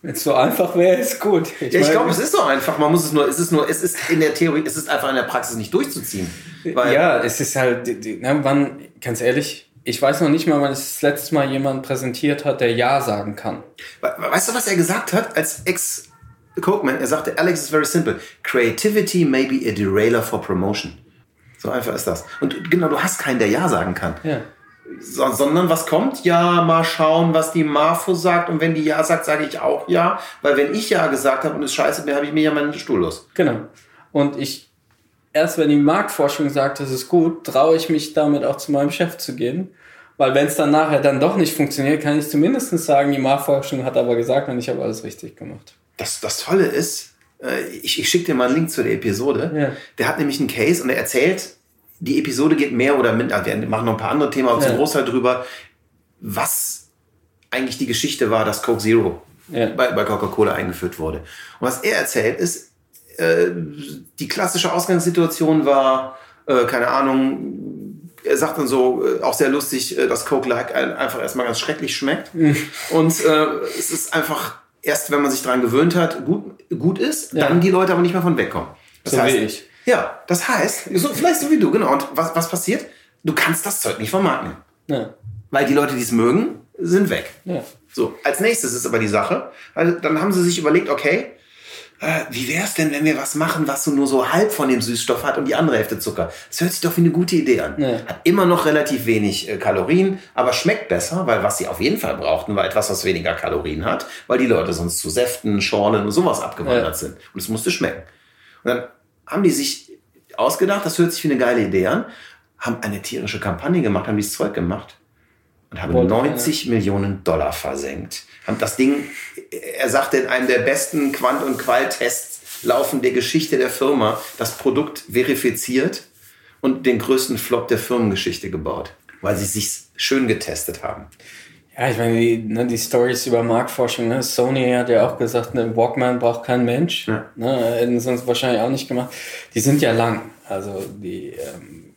wenn es so einfach wäre, ist gut. Ich, ja, ich glaube, es ist so einfach. Man muss es nur, es ist nur, es ist in der Theorie, es ist einfach in der Praxis nicht durchzuziehen. ja, es ist halt, na, wann, ganz ehrlich, ich weiß noch nicht mal, wann das letzte Mal jemand präsentiert hat, der Ja sagen kann. Weißt du, was er gesagt hat als Ex- Cokeman? Er sagte, Alex is very simple. Creativity may be a derailer for promotion. So einfach ist das. Und genau, du hast keinen, der Ja sagen kann. Ja. So, sondern was kommt? Ja, mal schauen, was die Marfo sagt. Und wenn die Ja sagt, sage ich auch Ja. Weil wenn ich Ja gesagt habe und es scheiße bin, habe ich mir ja meinen Stuhl los. Genau. Und ich erst wenn die Marktforschung sagt, das ist gut, traue ich mich damit auch zu meinem Chef zu gehen. Weil wenn es dann nachher dann doch nicht funktioniert, kann ich zumindest sagen, die Marktforschung hat aber gesagt und ich habe alles richtig gemacht. Das, das Tolle ist, äh, ich, ich schicke dir mal einen Link zu der Episode. Ja. Der hat nämlich einen Case und er erzählt, die Episode geht mehr oder minder, wir machen noch ein paar andere Themen, aber ja. zum Großteil drüber, was eigentlich die Geschichte war, dass Coke Zero ja. bei, bei Coca-Cola eingeführt wurde. Und was er erzählt ist, äh, die klassische Ausgangssituation war, äh, keine Ahnung, er sagt dann so, äh, auch sehr lustig, äh, dass Coke Like einfach erstmal ganz schrecklich schmeckt. Mhm. Und äh, es ist einfach erst, wenn man sich daran gewöhnt hat, gut, gut ist, ja. dann die Leute aber nicht mehr von wegkommen. Das so heißt, wie ich. Ja, das heißt, so, vielleicht so wie du, genau. Und was, was passiert? Du kannst das Zeug nicht vermarkten. Ja. Weil die Leute, die es mögen, sind weg. Ja. So, als nächstes ist aber die Sache, also dann haben sie sich überlegt, okay, äh, wie wäre es denn, wenn wir was machen, was so nur so halb von dem Süßstoff hat und die andere Hälfte Zucker? Das hört sich doch wie eine gute Idee an. Ja. Hat immer noch relativ wenig äh, Kalorien, aber schmeckt besser, weil was sie auf jeden Fall brauchten, war etwas, was weniger Kalorien hat, weil die Leute sonst zu Säften, Schorlen und sowas abgewandert Ja. sind. Und es musste schmecken. Und dann haben die sich ausgedacht, das hört sich wie eine geile Idee an, haben eine tierische Kampagne gemacht, haben dieses Zeug gemacht und haben Wollte 90 Millionen Dollar versenkt. Haben das Ding, er sagte, in einem der besten Quant- und Qualtests laufen der Geschichte der Firma, das Produkt verifiziert und den größten Flop der Firmengeschichte gebaut, weil sie sich schön getestet haben. Ja, ich meine, die, ne, die Stories über Marktforschung, ne? Sony hat ja auch gesagt, ne, Walkman braucht kein Mensch. Ja. Ne, hätten sie uns wahrscheinlich auch nicht gemacht. Die sind ja lang. Also die, ähm,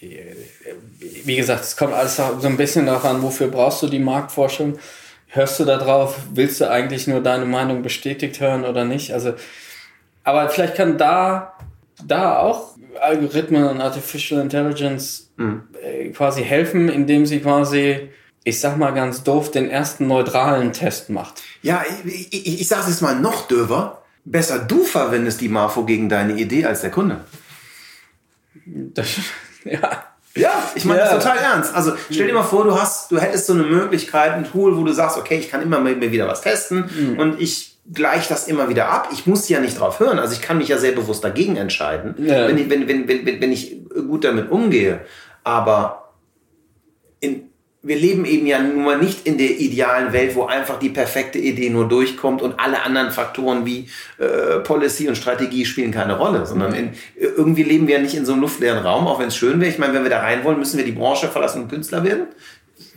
die äh, wie gesagt, es kommt alles so ein bisschen darauf an, wofür brauchst du die Marktforschung? Hörst du da drauf? Willst du eigentlich nur deine Meinung bestätigt hören oder nicht? Also, aber vielleicht kann da, da auch Algorithmen und Artificial Intelligence äh, quasi helfen, indem sie quasi, ich sag mal ganz doof, den ersten neutralen Test macht. Ja, ich, ich, ich sage es jetzt mal noch döver. Besser du verwendest die Marfo gegen deine Idee als der Kunde. Das, ja. Ja, ich meine Ja. das total ernst. Also stell dir mal vor, du hast, du hättest so eine Möglichkeit, ein Tool, wo du sagst, okay, ich kann immer mir wieder was testen Mhm. und ich gleiche das immer wieder ab. Ich muss ja nicht drauf hören. Also ich kann mich ja sehr bewusst dagegen entscheiden, Ja. wenn, ich, wenn, wenn, wenn, wenn ich gut damit umgehe. Aber in, wir leben eben ja nun mal nicht in der idealen Welt, wo einfach die perfekte Idee nur durchkommt und alle anderen Faktoren wie äh, Policy und Strategie spielen keine Rolle, sondern in, irgendwie leben wir ja nicht in so einem luftleeren Raum, auch wenn es schön wäre. Ich meine, wenn wir da rein wollen, müssen wir die Branche verlassen und Künstler werden.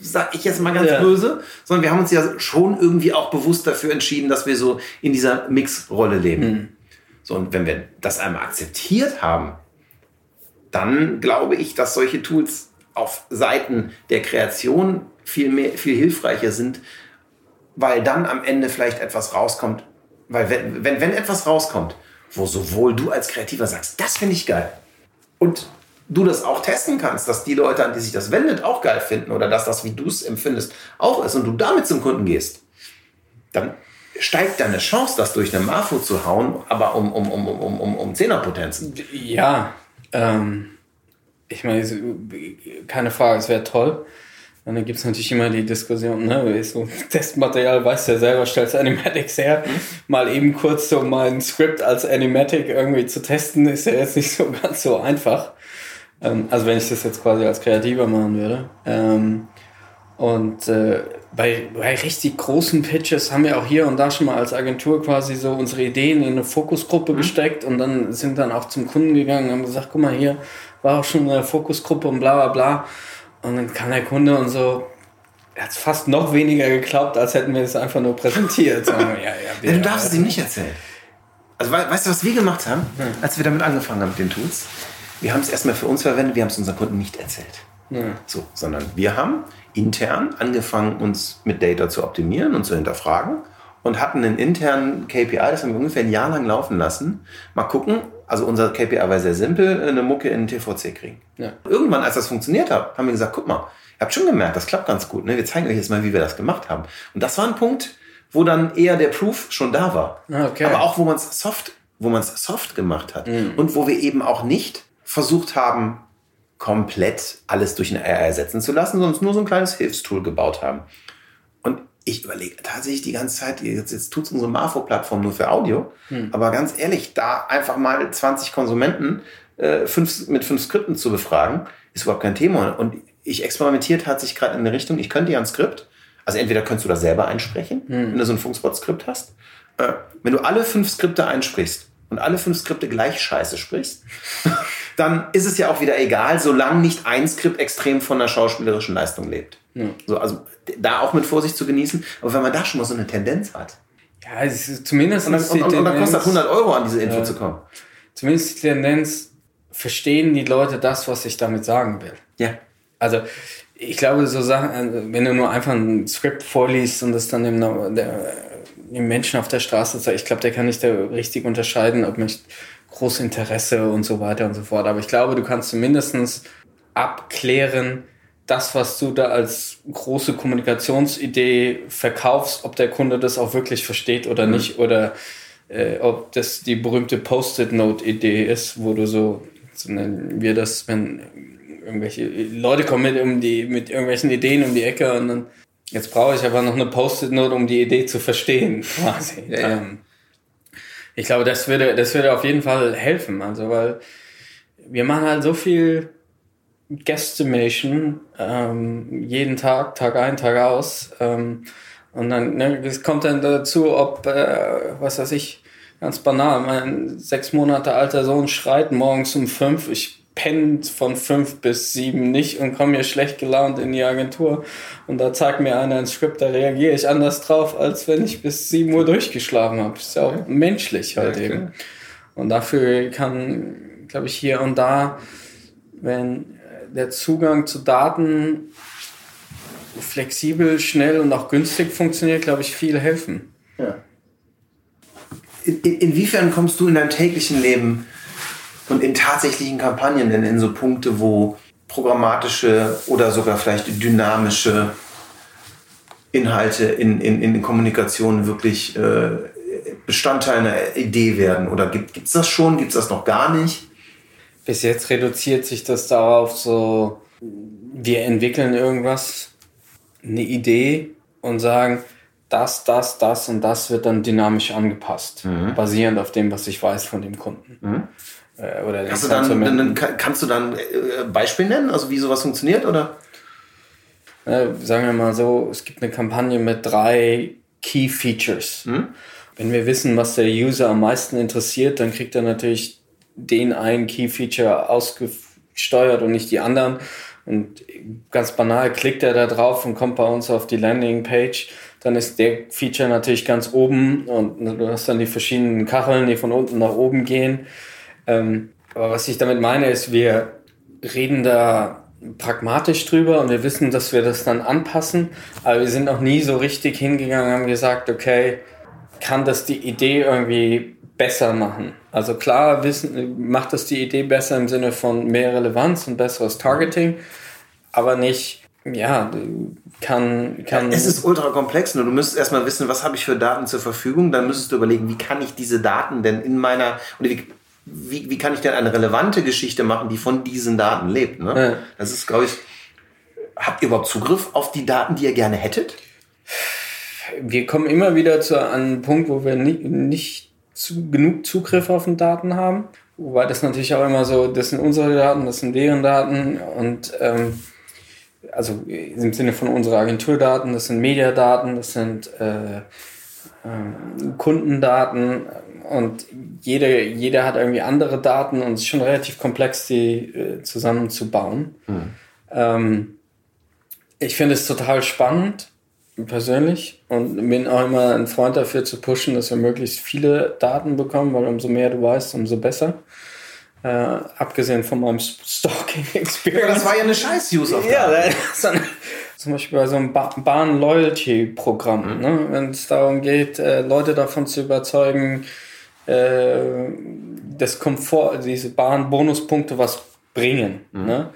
Sag ich jetzt mal ganz Ja. böse, sondern wir haben uns ja schon irgendwie auch bewusst dafür entschieden, dass wir so in dieser Mixrolle leben. So, und wenn wir das einmal akzeptiert haben, dann glaube ich, dass solche Tools auf Seiten der Kreation viel mehr, viel hilfreicher sind, weil dann am Ende vielleicht etwas rauskommt. Weil wenn, wenn, wenn etwas rauskommt, wo sowohl du als Kreativer sagst, das finde ich geil, und du das auch testen kannst, dass die Leute, an die sich das wendet, auch geil finden oder dass das, wie du es empfindest, auch ist und du damit zum Kunden gehst, dann steigt deine Chance, das durch eine Marfo zu hauen, aber um, um, um, um, um, um, um Zehnerpotenzen. Ja, ähm, ich meine, keine Frage, es wäre toll. Und dann gibt es natürlich immer die Diskussion, ne, so Testmaterial, weißt du ja selber, stellst Animatics her, mal eben kurz so mein Skript als Animatic irgendwie zu testen, ist ja jetzt nicht so ganz so einfach. Ähm, also wenn ich das jetzt quasi als Kreativer machen würde. Ähm, und äh, bei, bei richtig großen Pitches haben wir auch hier und da schon mal als Agentur quasi so unsere Ideen in eine Fokusgruppe gesteckt und dann sind dann auch zum Kunden gegangen und haben gesagt, guck mal hier, war auch schon eine Fokusgruppe und bla bla bla. Und dann kam der Kunde und so, er hat fast noch weniger geglaubt, als hätten wir es einfach nur präsentiert. Ja, ja, Ja, du darfst es ihm nicht erzählen. Also we- weißt du, was wir gemacht haben, als wir damit angefangen haben mit den Tools? Wir haben es erstmal für uns verwendet, wir haben es unseren Kunden nicht erzählt. So, sondern wir haben intern angefangen, uns mit Data zu optimieren und zu hinterfragen und hatten einen internen KPI, das haben wir ungefähr ein Jahr lang laufen lassen. Mal gucken, also unser KPI war sehr simpel, eine Mucke in den TVC kriegen. Ja. Irgendwann, als das funktioniert hat, haben wir gesagt, guck mal, ihr habt schon gemerkt, das klappt ganz gut. Ne? Wir zeigen euch jetzt mal, wie wir das gemacht haben. Und das war ein Punkt, wo dann eher der Proof schon da war. Ah, okay. Aber auch, wo man es soft, wo man es soft gemacht hat. Und wo wir eben auch nicht versucht haben, komplett alles durch eine AI ersetzen zu lassen, sondern nur so ein kleines Hilfstool gebaut haben. Ich überlege tatsächlich die ganze Zeit, jetzt, jetzt tut es unsere Marfo-Plattform nur für Audio, aber ganz ehrlich, da einfach mal 20 Konsumenten äh, fünf, mit fünf Skripten zu befragen, ist überhaupt kein Thema. Und ich experimentiert hat sich gerade in eine Richtung, ich könnte ja ein Skript, also entweder könntest du das selber einsprechen, wenn du so ein Funkspot-Skript hast, äh, wenn du alle fünf Skripte einsprichst und alle fünf Skripte gleich scheiße sprichst, dann ist es ja auch wieder egal, solange nicht ein Skript extrem von der schauspielerischen Leistung lebt. So, also da auch mit Vorsicht zu genießen. Aber wenn man da schon mal so eine Tendenz hat, Ja, es ist zumindest und dann, und, und, und dann kostet das 100 Euro an diese Info zu kommen. zumindest die Tendenz, verstehen die Leute das, was ich damit sagen will. Ja. Also ich glaube, so Sachen, also, wenn du nur einfach ein Skript vorliest und das dann dem, der, dem Menschen auf der Straße zeigt, ich glaube, der kann nicht da richtig unterscheiden, ob mich großes Interesse und so weiter und so fort. Aber ich glaube, du kannst zumindest abklären, das, was du da als große Kommunikationsidee verkaufst, ob der Kunde das auch wirklich versteht oder nicht oder äh, ob das die berühmte Post-it-Note-Idee ist, wo du so, so nennen wir das, wenn irgendwelche Leute kommen mit, um die, mit irgendwelchen Ideen um die Ecke und dann, jetzt brauche ich aber noch eine Post-it-Note, um die Idee zu verstehen, quasi. Ja. Ähm, ich glaube, das würde, das würde auf jeden Fall helfen, also, weil wir machen halt so viel Guestimation ähm, jeden Tag, Tag ein, Tag aus. Ähm, und dann ne, es kommt dann dazu, ob, äh, was weiß ich, ganz banal, mein sechs Monate alter Sohn schreit morgens um fünf. Ich penne von fünf bis sieben nicht und komme hier schlecht gelaunt in die Agentur. Und da zeigt mir einer ein Skript, da reagiere ich anders drauf, als wenn ich bis sieben Uhr durchgeschlafen habe. Ist ja auch menschlich halt ja, eben. Und dafür kann, glaube ich, hier und da, wenn der Zugang zu Daten flexibel, schnell und auch günstig funktioniert, glaube ich, viel helfen. Ja. In, in, inwiefern kommst du in deinem täglichen Leben und in tatsächlichen Kampagnen denn in so Punkte, wo programmatische oder sogar vielleicht dynamische Inhalte in, in, in Kommunikation wirklich äh, Bestandteil einer Idee werden? Oder gibt es das schon? Gibt es das noch gar nicht? Bis jetzt reduziert sich das darauf so, wir entwickeln irgendwas, eine Idee und sagen, das, das, das und das wird dann dynamisch angepasst, mhm. basierend auf dem, was ich weiß von dem Kunden. Mhm. Äh, oder kannst, du dann, dann, kannst du dann äh, Beispiel nennen, also wie sowas funktioniert? Oder? Sagen wir mal so, es gibt eine Kampagne mit drei Key Features. Mhm. Wenn wir wissen, was der User am meisten interessiert, dann kriegt er natürlich den einen Key Feature ausgesteuert und nicht die anderen. Und ganz banal klickt er da drauf und kommt bei uns auf die Landingpage. Dann ist der Feature natürlich ganz oben und du hast dann die verschiedenen Kacheln, die von unten nach oben gehen. Ähm, aber was ich damit meine, ist, wir reden da pragmatisch drüber und wir wissen, dass wir das dann anpassen. Aber wir sind noch nie so richtig hingegangen und haben gesagt, okay, kann das die Idee irgendwie besser machen. Also klar wissen, macht das die Idee besser im Sinne von mehr Relevanz und besseres Targeting, aber nicht, ja, kann, kann. Es ist ultra komplex, nur du müsstest erstmal wissen, was habe ich für Daten zur Verfügung, dann müsstest du überlegen, wie kann ich diese Daten denn in meiner, oder wie, wie, wie kann ich denn eine relevante Geschichte machen, die von diesen Daten lebt, ne? Ja. Das ist, glaube ich, habt ihr überhaupt Zugriff auf die Daten, die ihr gerne hättet? Wir kommen immer wieder zu einem Punkt, wo wir nicht, nicht zu, genug Zugriff auf den Daten haben. Wobei das natürlich auch immer so, das sind unsere Daten, das sind deren Daten und ähm, also im Sinne von unserer Agenturdaten, das sind Mediadaten, das sind äh, äh, Kundendaten und jeder, jeder hat irgendwie andere Daten und es ist schon relativ komplex, die äh, zusammenzubauen. Hm. Ähm, ich finde es total spannend persönlich und bin auch immer ein Freund dafür zu pushen, dass wir möglichst viele Daten bekommen, weil umso mehr du weißt, umso besser. Äh, abgesehen von meinem Stalking-Experience. Ja, das war ja eine scheiß User-Aufgabe. Ja, zum Beispiel bei so einem ba Bahn-Loyalty-Programm, mhm. ne? wenn es darum geht, äh, Leute davon zu überzeugen, das Komfort, diese Bahn-Bonuspunkte was bringen. Mhm. Ne?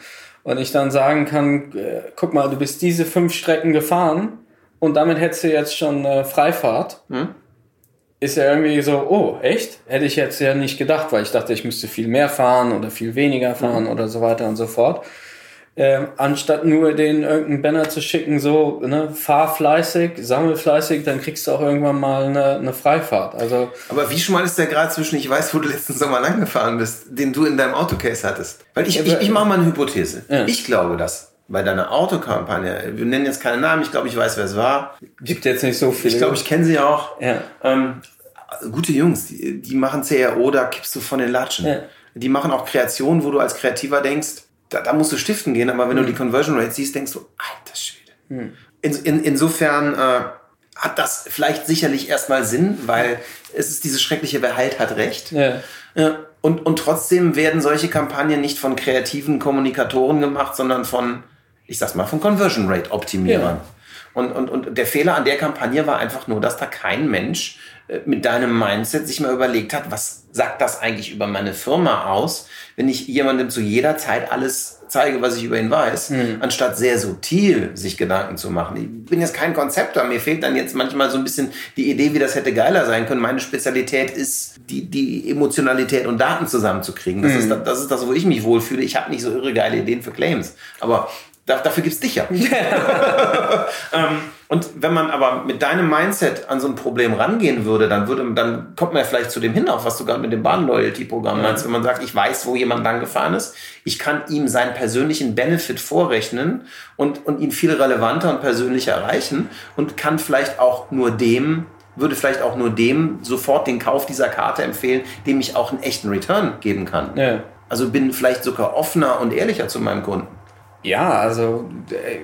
Und ich dann sagen kann, äh, guck mal, du bist diese fünf Strecken gefahren, und damit hättest du jetzt schon äh, Freifahrt. Hm? Ist ja irgendwie so, oh, echt? Hätte ich jetzt ja nicht gedacht, weil ich dachte, ich müsste viel mehr fahren oder viel weniger fahren hm. oder so weiter und so fort. Ähm, anstatt nur den irgendeinen Banner zu schicken, so, ne, fahr fleißig, sammel fleißig, dann kriegst du auch irgendwann mal eine, eine Freifahrt. Also, Aber wie schmal ist der Grad zwischen, ich weiß, wo du letzten Sommer lang gefahren bist, den du in deinem Autocase hattest? Weil ich, ich, ich mache mal eine Hypothese. Ja. Ich glaube das bei deiner Autokampagne, wir nennen jetzt keinen Namen, ich glaube, ich weiß, wer es war. Gibt jetzt nicht so viele. Ich glaube, ich kenne sie auch. Ja. Ähm, gute Jungs, die, die machen CRO, da kippst du von den Latschen. Ja. Die machen auch Kreationen, wo du als Kreativer denkst, da, da musst du stiften gehen, aber wenn mhm. du die Conversion Rate siehst, denkst du, alter Schwede. Mhm. In, in, insofern äh, hat das vielleicht sicherlich erstmal Sinn, weil es ist dieses schreckliche, wer halt hat recht. Ja. ja. Und, und trotzdem werden solche Kampagnen nicht von kreativen Kommunikatoren gemacht, sondern von ich sag's mal, von Conversion Rate Optimierern. Ja. Und, und, und der Fehler an der Kampagne war einfach nur, dass da kein Mensch äh, mit deinem Mindset sich mal überlegt hat, was sagt das eigentlich über meine Firma aus, wenn ich jemandem zu jeder Zeit alles zeige, was ich über ihn weiß, mhm. anstatt sehr subtil sich Gedanken zu machen. Ich bin jetzt kein Konzepter, mir fehlt dann jetzt manchmal so ein bisschen die Idee, wie das hätte geiler sein können. Meine Spezialität ist, die, die Emotionalität und Daten zusammenzukriegen. Das, mhm. ist, das ist das, wo ich mich wohlfühle. Ich habe nicht so irre geile Ideen für Claims. Aber dafür gibt's dich ja. ähm, und wenn man aber mit deinem Mindset an so ein Problem rangehen würde, dann würde, dann kommt man ja vielleicht zu dem hin, auf was du gerade mit dem Bahn-Loyalty-Programm meinst, wenn man sagt, ich weiß, wo jemand lang gefahren ist, ich kann ihm seinen persönlichen Benefit vorrechnen und, und ihn viel relevanter und persönlicher erreichen und kann vielleicht auch nur dem würde vielleicht auch nur dem sofort den Kauf dieser Karte empfehlen, dem ich auch einen echten Return geben kann. Ja. Also bin vielleicht sogar offener und ehrlicher zu meinem Kunden. Ja, also äh,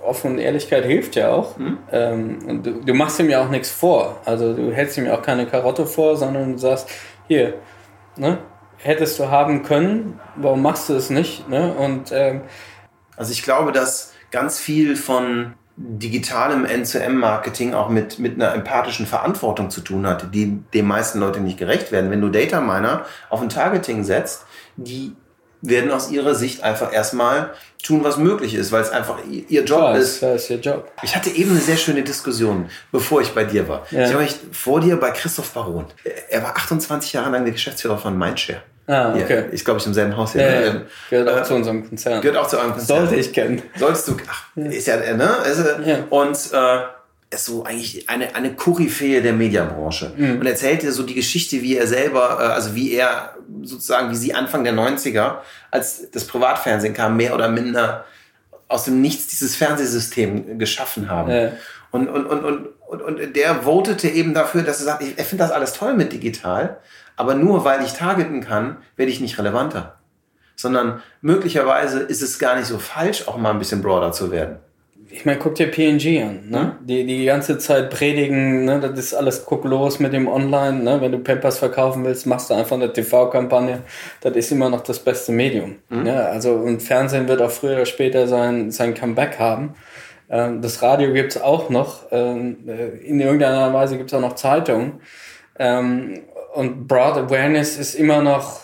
Offen und Ehrlichkeit hilft ja auch. Mhm. Ähm, und du, du, machst ihm ja auch nichts vor. Also du hältst ihm ja auch keine Karotte vor, sondern du sagst, hier, ne, hättest du haben können, warum machst du es nicht? Ne? Und, ähm, also ich glaube, dass ganz viel von digitalem N2M-Marketing auch mit, mit einer empathischen Verantwortung zu tun hat, die den meisten Leute nicht gerecht werden. Wenn du Data Miner auf ein Targeting setzt, die werden aus ihrer Sicht einfach erstmal tun, was möglich ist, weil es einfach ihr Job Klar, ist. Das ist ihr Job. Ich hatte eben eine sehr schöne Diskussion, bevor ich bei dir war. Ja. Ich war vor dir bei Christoph Baron. Er war 28 Jahre lang der Geschäftsführer von Mindshare. Ah, okay. Ja, ich glaube, ich im selben Haus hier. Ja, ja. Gehört auch äh, zu unserem Konzern. Gehört auch zu eurem Konzern. Sollte ich kennen. Solltest du. Ach, ist ja, ne? Ist, ja. Und äh, ist so eigentlich eine, eine Koryphäe der Mediabranche. Mhm. Und erzählt dir so die Geschichte, wie er selber, äh, also wie er sozusagen, wie sie Anfang der 90er, als das Privatfernsehen kam, mehr oder minder aus dem Nichts dieses Fernsehsystem geschaffen haben. Ja. Und, und, und, und, und, und der votete eben dafür, dass er sagt, er findet das alles toll mit digital, aber nur weil ich targeten kann, werde ich nicht relevanter. Sondern möglicherweise ist es gar nicht so falsch, auch mal ein bisschen broader zu werden ich meine, guck dir PNG an, ne? Mhm. Die, die ganze Zeit predigen, ne? Das ist alles guck los mit dem Online, ne? Wenn du Pampers verkaufen willst, machst du einfach eine TV-Kampagne. Das ist immer noch das beste Medium. Mhm. Ja, also, und Fernsehen wird auch früher oder später sein, sein Comeback haben. Ähm, das Radio gibt's auch noch. Ähm, äh, in irgendeiner Weise gibt's auch noch Zeitungen. Ähm, und Broad Awareness ist immer noch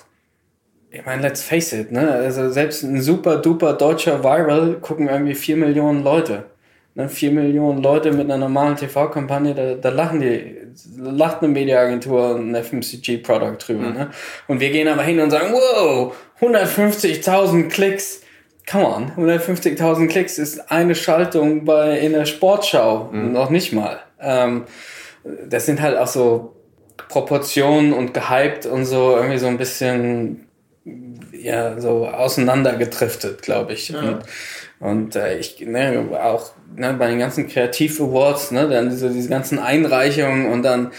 ich meine, let's face it, ne? Also selbst ein super duper deutscher Viral gucken irgendwie vier Millionen Leute. Ne? Vier Millionen Leute mit einer normalen TV-Kampagne, da, da lachen die, lacht eine Mediaagentur ein FMCG-Product drüber. Mhm. Ne? Und wir gehen aber hin und sagen, wow, 150.000 Klicks. Come on, 150.000 Klicks ist eine Schaltung bei in der Sportschau, mhm. noch nicht mal. Ähm, das sind halt auch so Proportionen und gehypt und so irgendwie so ein bisschen ja so auseinandergedriftet, glaube ich. Ja. Und, und äh, ich ne, auch ne, bei den ganzen Kreativ Awards, ne, dann diese, diese ganzen Einreichungen und dann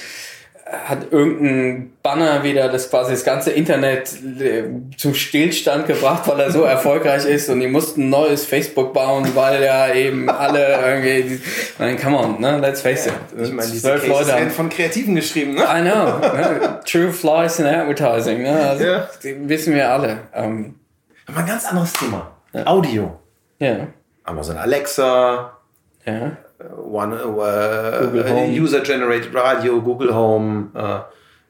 hat irgendein Banner wieder das quasi das ganze Internet äh, zum Stillstand gebracht, weil er so erfolgreich ist und die mussten ein neues Facebook bauen, weil ja eben alle irgendwie, nein, come on, ne, let's face it. Ich meine, diese Cases Leute haben von Kreativen geschrieben, ne? I know, ne? True Flies in Advertising, ne? Also, ja. wissen wir alle. Ähm, Aber ein ganz anderes Thema. Ja. Audio. Ja. Amazon Alexa. Ja. One, uh, User-Generated Radio, Google Home, uh,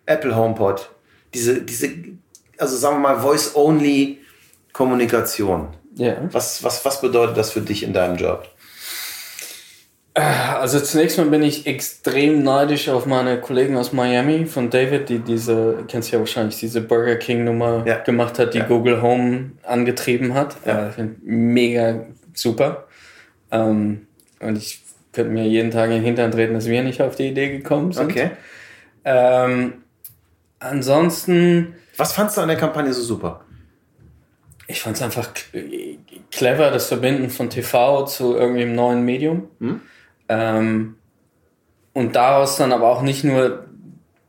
Apple HomePod. Diese, diese, also sagen wir mal, Voice-Only-Kommunikation. Ja. Was, was, was bedeutet das für dich in deinem Job? Also zunächst mal bin ich extrem neidisch auf meine Kollegen aus Miami von David, die diese, kennst du ja wahrscheinlich, diese Burger King Nummer ja. gemacht hat, die ja. Google Home angetrieben hat. Ja. Ich finde mega super. Ähm, und ich könnte mir jeden Tag in den Hintern treten, dass wir nicht auf die Idee gekommen sind. Okay. Ähm, ansonsten. Was fandst du an der Kampagne so super? Ich fand es einfach clever, das Verbinden von TV zu irgendwie einem neuen Medium. Hm? Ähm, und daraus dann aber auch nicht nur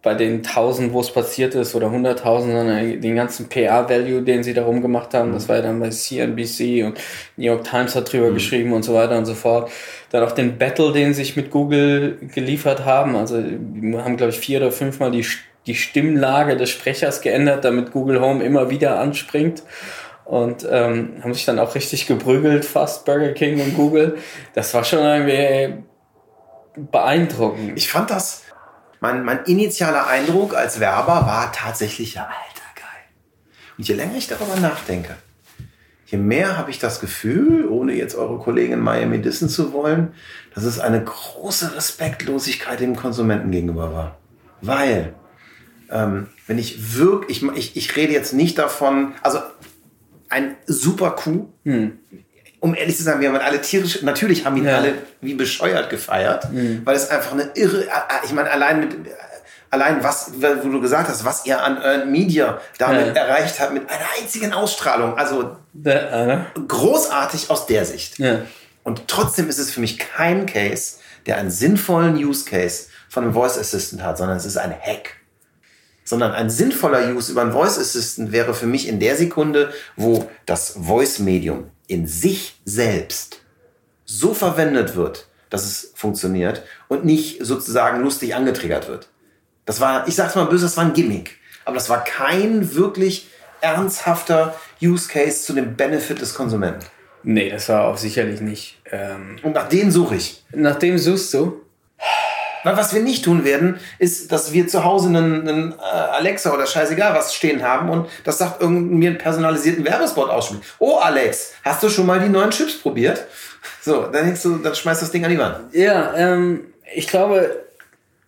bei den 1000, wo es passiert ist, oder 100.000, sondern den ganzen PR-Value, den sie darum gemacht haben. Mhm. Das war ja dann bei CNBC und New York Times hat drüber mhm. geschrieben und so weiter und so fort. Dann auch den Battle, den sich mit Google geliefert haben. Also wir haben, glaube ich, vier oder fünfmal die, die Stimmlage des Sprechers geändert, damit Google Home immer wieder anspringt und ähm, haben sich dann auch richtig geprügelt, fast Burger King und Google. Das war schon irgendwie beeindruckend. Ich fand das mein, mein initialer Eindruck als Werber war tatsächlich, ja, alter, geil. Und je länger ich darüber nachdenke, je mehr habe ich das Gefühl, ohne jetzt eure Kollegen in Miami dissen zu wollen, dass es eine große Respektlosigkeit dem Konsumenten gegenüber war. Weil, ähm, wenn ich wirklich, ich, ich, rede jetzt nicht davon, also ein super Kuh, hm. Um ehrlich zu sein, wir haben alle tierisch, natürlich haben ihn ja. alle wie bescheuert gefeiert, hm. weil es einfach eine irre, ich meine, allein mit, allein was, wo du gesagt hast, was ihr an Earned Media damit ja. erreicht habt, mit einer einzigen Ausstrahlung, also der, uh, großartig aus der Sicht. Ja. Und trotzdem ist es für mich kein Case, der einen sinnvollen Use Case von einem Voice Assistant hat, sondern es ist ein Hack sondern ein sinnvoller Use über ein Voice Assistant wäre für mich in der Sekunde, wo das Voice-Medium in sich selbst so verwendet wird, dass es funktioniert und nicht sozusagen lustig angetriggert wird. Das war, ich sag's mal böse, das war ein Gimmick. Aber das war kein wirklich ernsthafter Use Case zu dem Benefit des Konsumenten. Nee, das war auch sicherlich nicht. Ähm und nach denen suche ich. Nach dem suchst du? Was wir nicht tun werden, ist, dass wir zu Hause einen, einen äh, Alexa oder scheißegal was stehen haben und das sagt irgendwie einen personalisierten Werbespot ausspielen. Oh Alex, hast du schon mal die neuen Chips probiert? So, dann denkst du, dann schmeißt das Ding an die Wand. Ja, ähm, ich glaube,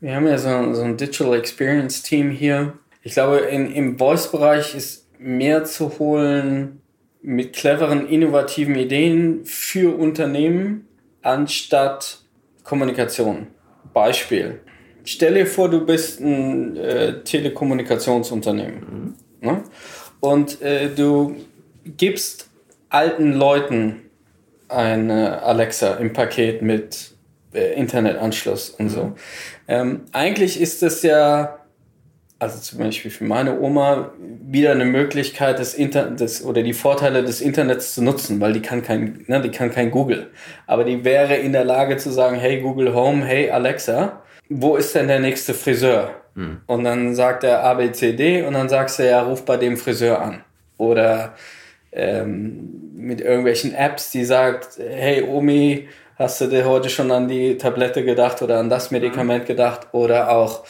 wir haben ja so, so ein Digital Experience Team hier. Ich glaube, in, im Voice-Bereich ist mehr zu holen mit cleveren, innovativen Ideen für Unternehmen anstatt Kommunikation. Beispiel. Stell dir vor, du bist ein äh, Telekommunikationsunternehmen. Mhm. Ne? Und äh, du gibst alten Leuten eine Alexa im Paket mit äh, Internetanschluss und so. Mhm. Ähm, eigentlich ist das ja, also zum Beispiel für meine Oma, wieder eine Möglichkeit, das Internet des, oder die Vorteile des Internets zu nutzen, weil die kann kein, ne, die kann kein Google. Aber die wäre in der Lage zu sagen, hey Google Home, hey Alexa, wo ist denn der nächste Friseur? Hm. Und dann sagt er ABCD und dann sagst du ja, ruf bei dem Friseur an. Oder ähm, mit irgendwelchen Apps, die sagt, hey Omi, hast du dir heute schon an die Tablette gedacht oder an das Medikament gedacht? Oder auch,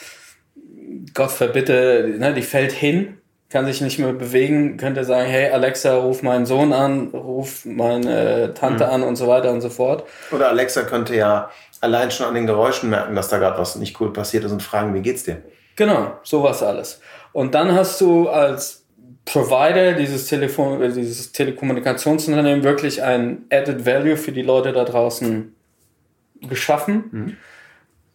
Gott verbitte, ne, die fällt hin, kann sich nicht mehr bewegen, könnte sagen, hey Alexa, ruf meinen Sohn an, ruf meine Tante mhm. an und so weiter und so fort. Oder Alexa könnte ja allein schon an den Geräuschen merken, dass da gerade was nicht cool passiert ist und fragen, wie geht's dir? Genau, sowas alles. Und dann hast du als Provider dieses, Telefon, äh, dieses Telekommunikationsunternehmen wirklich ein Added Value für die Leute da draußen geschaffen. Mhm.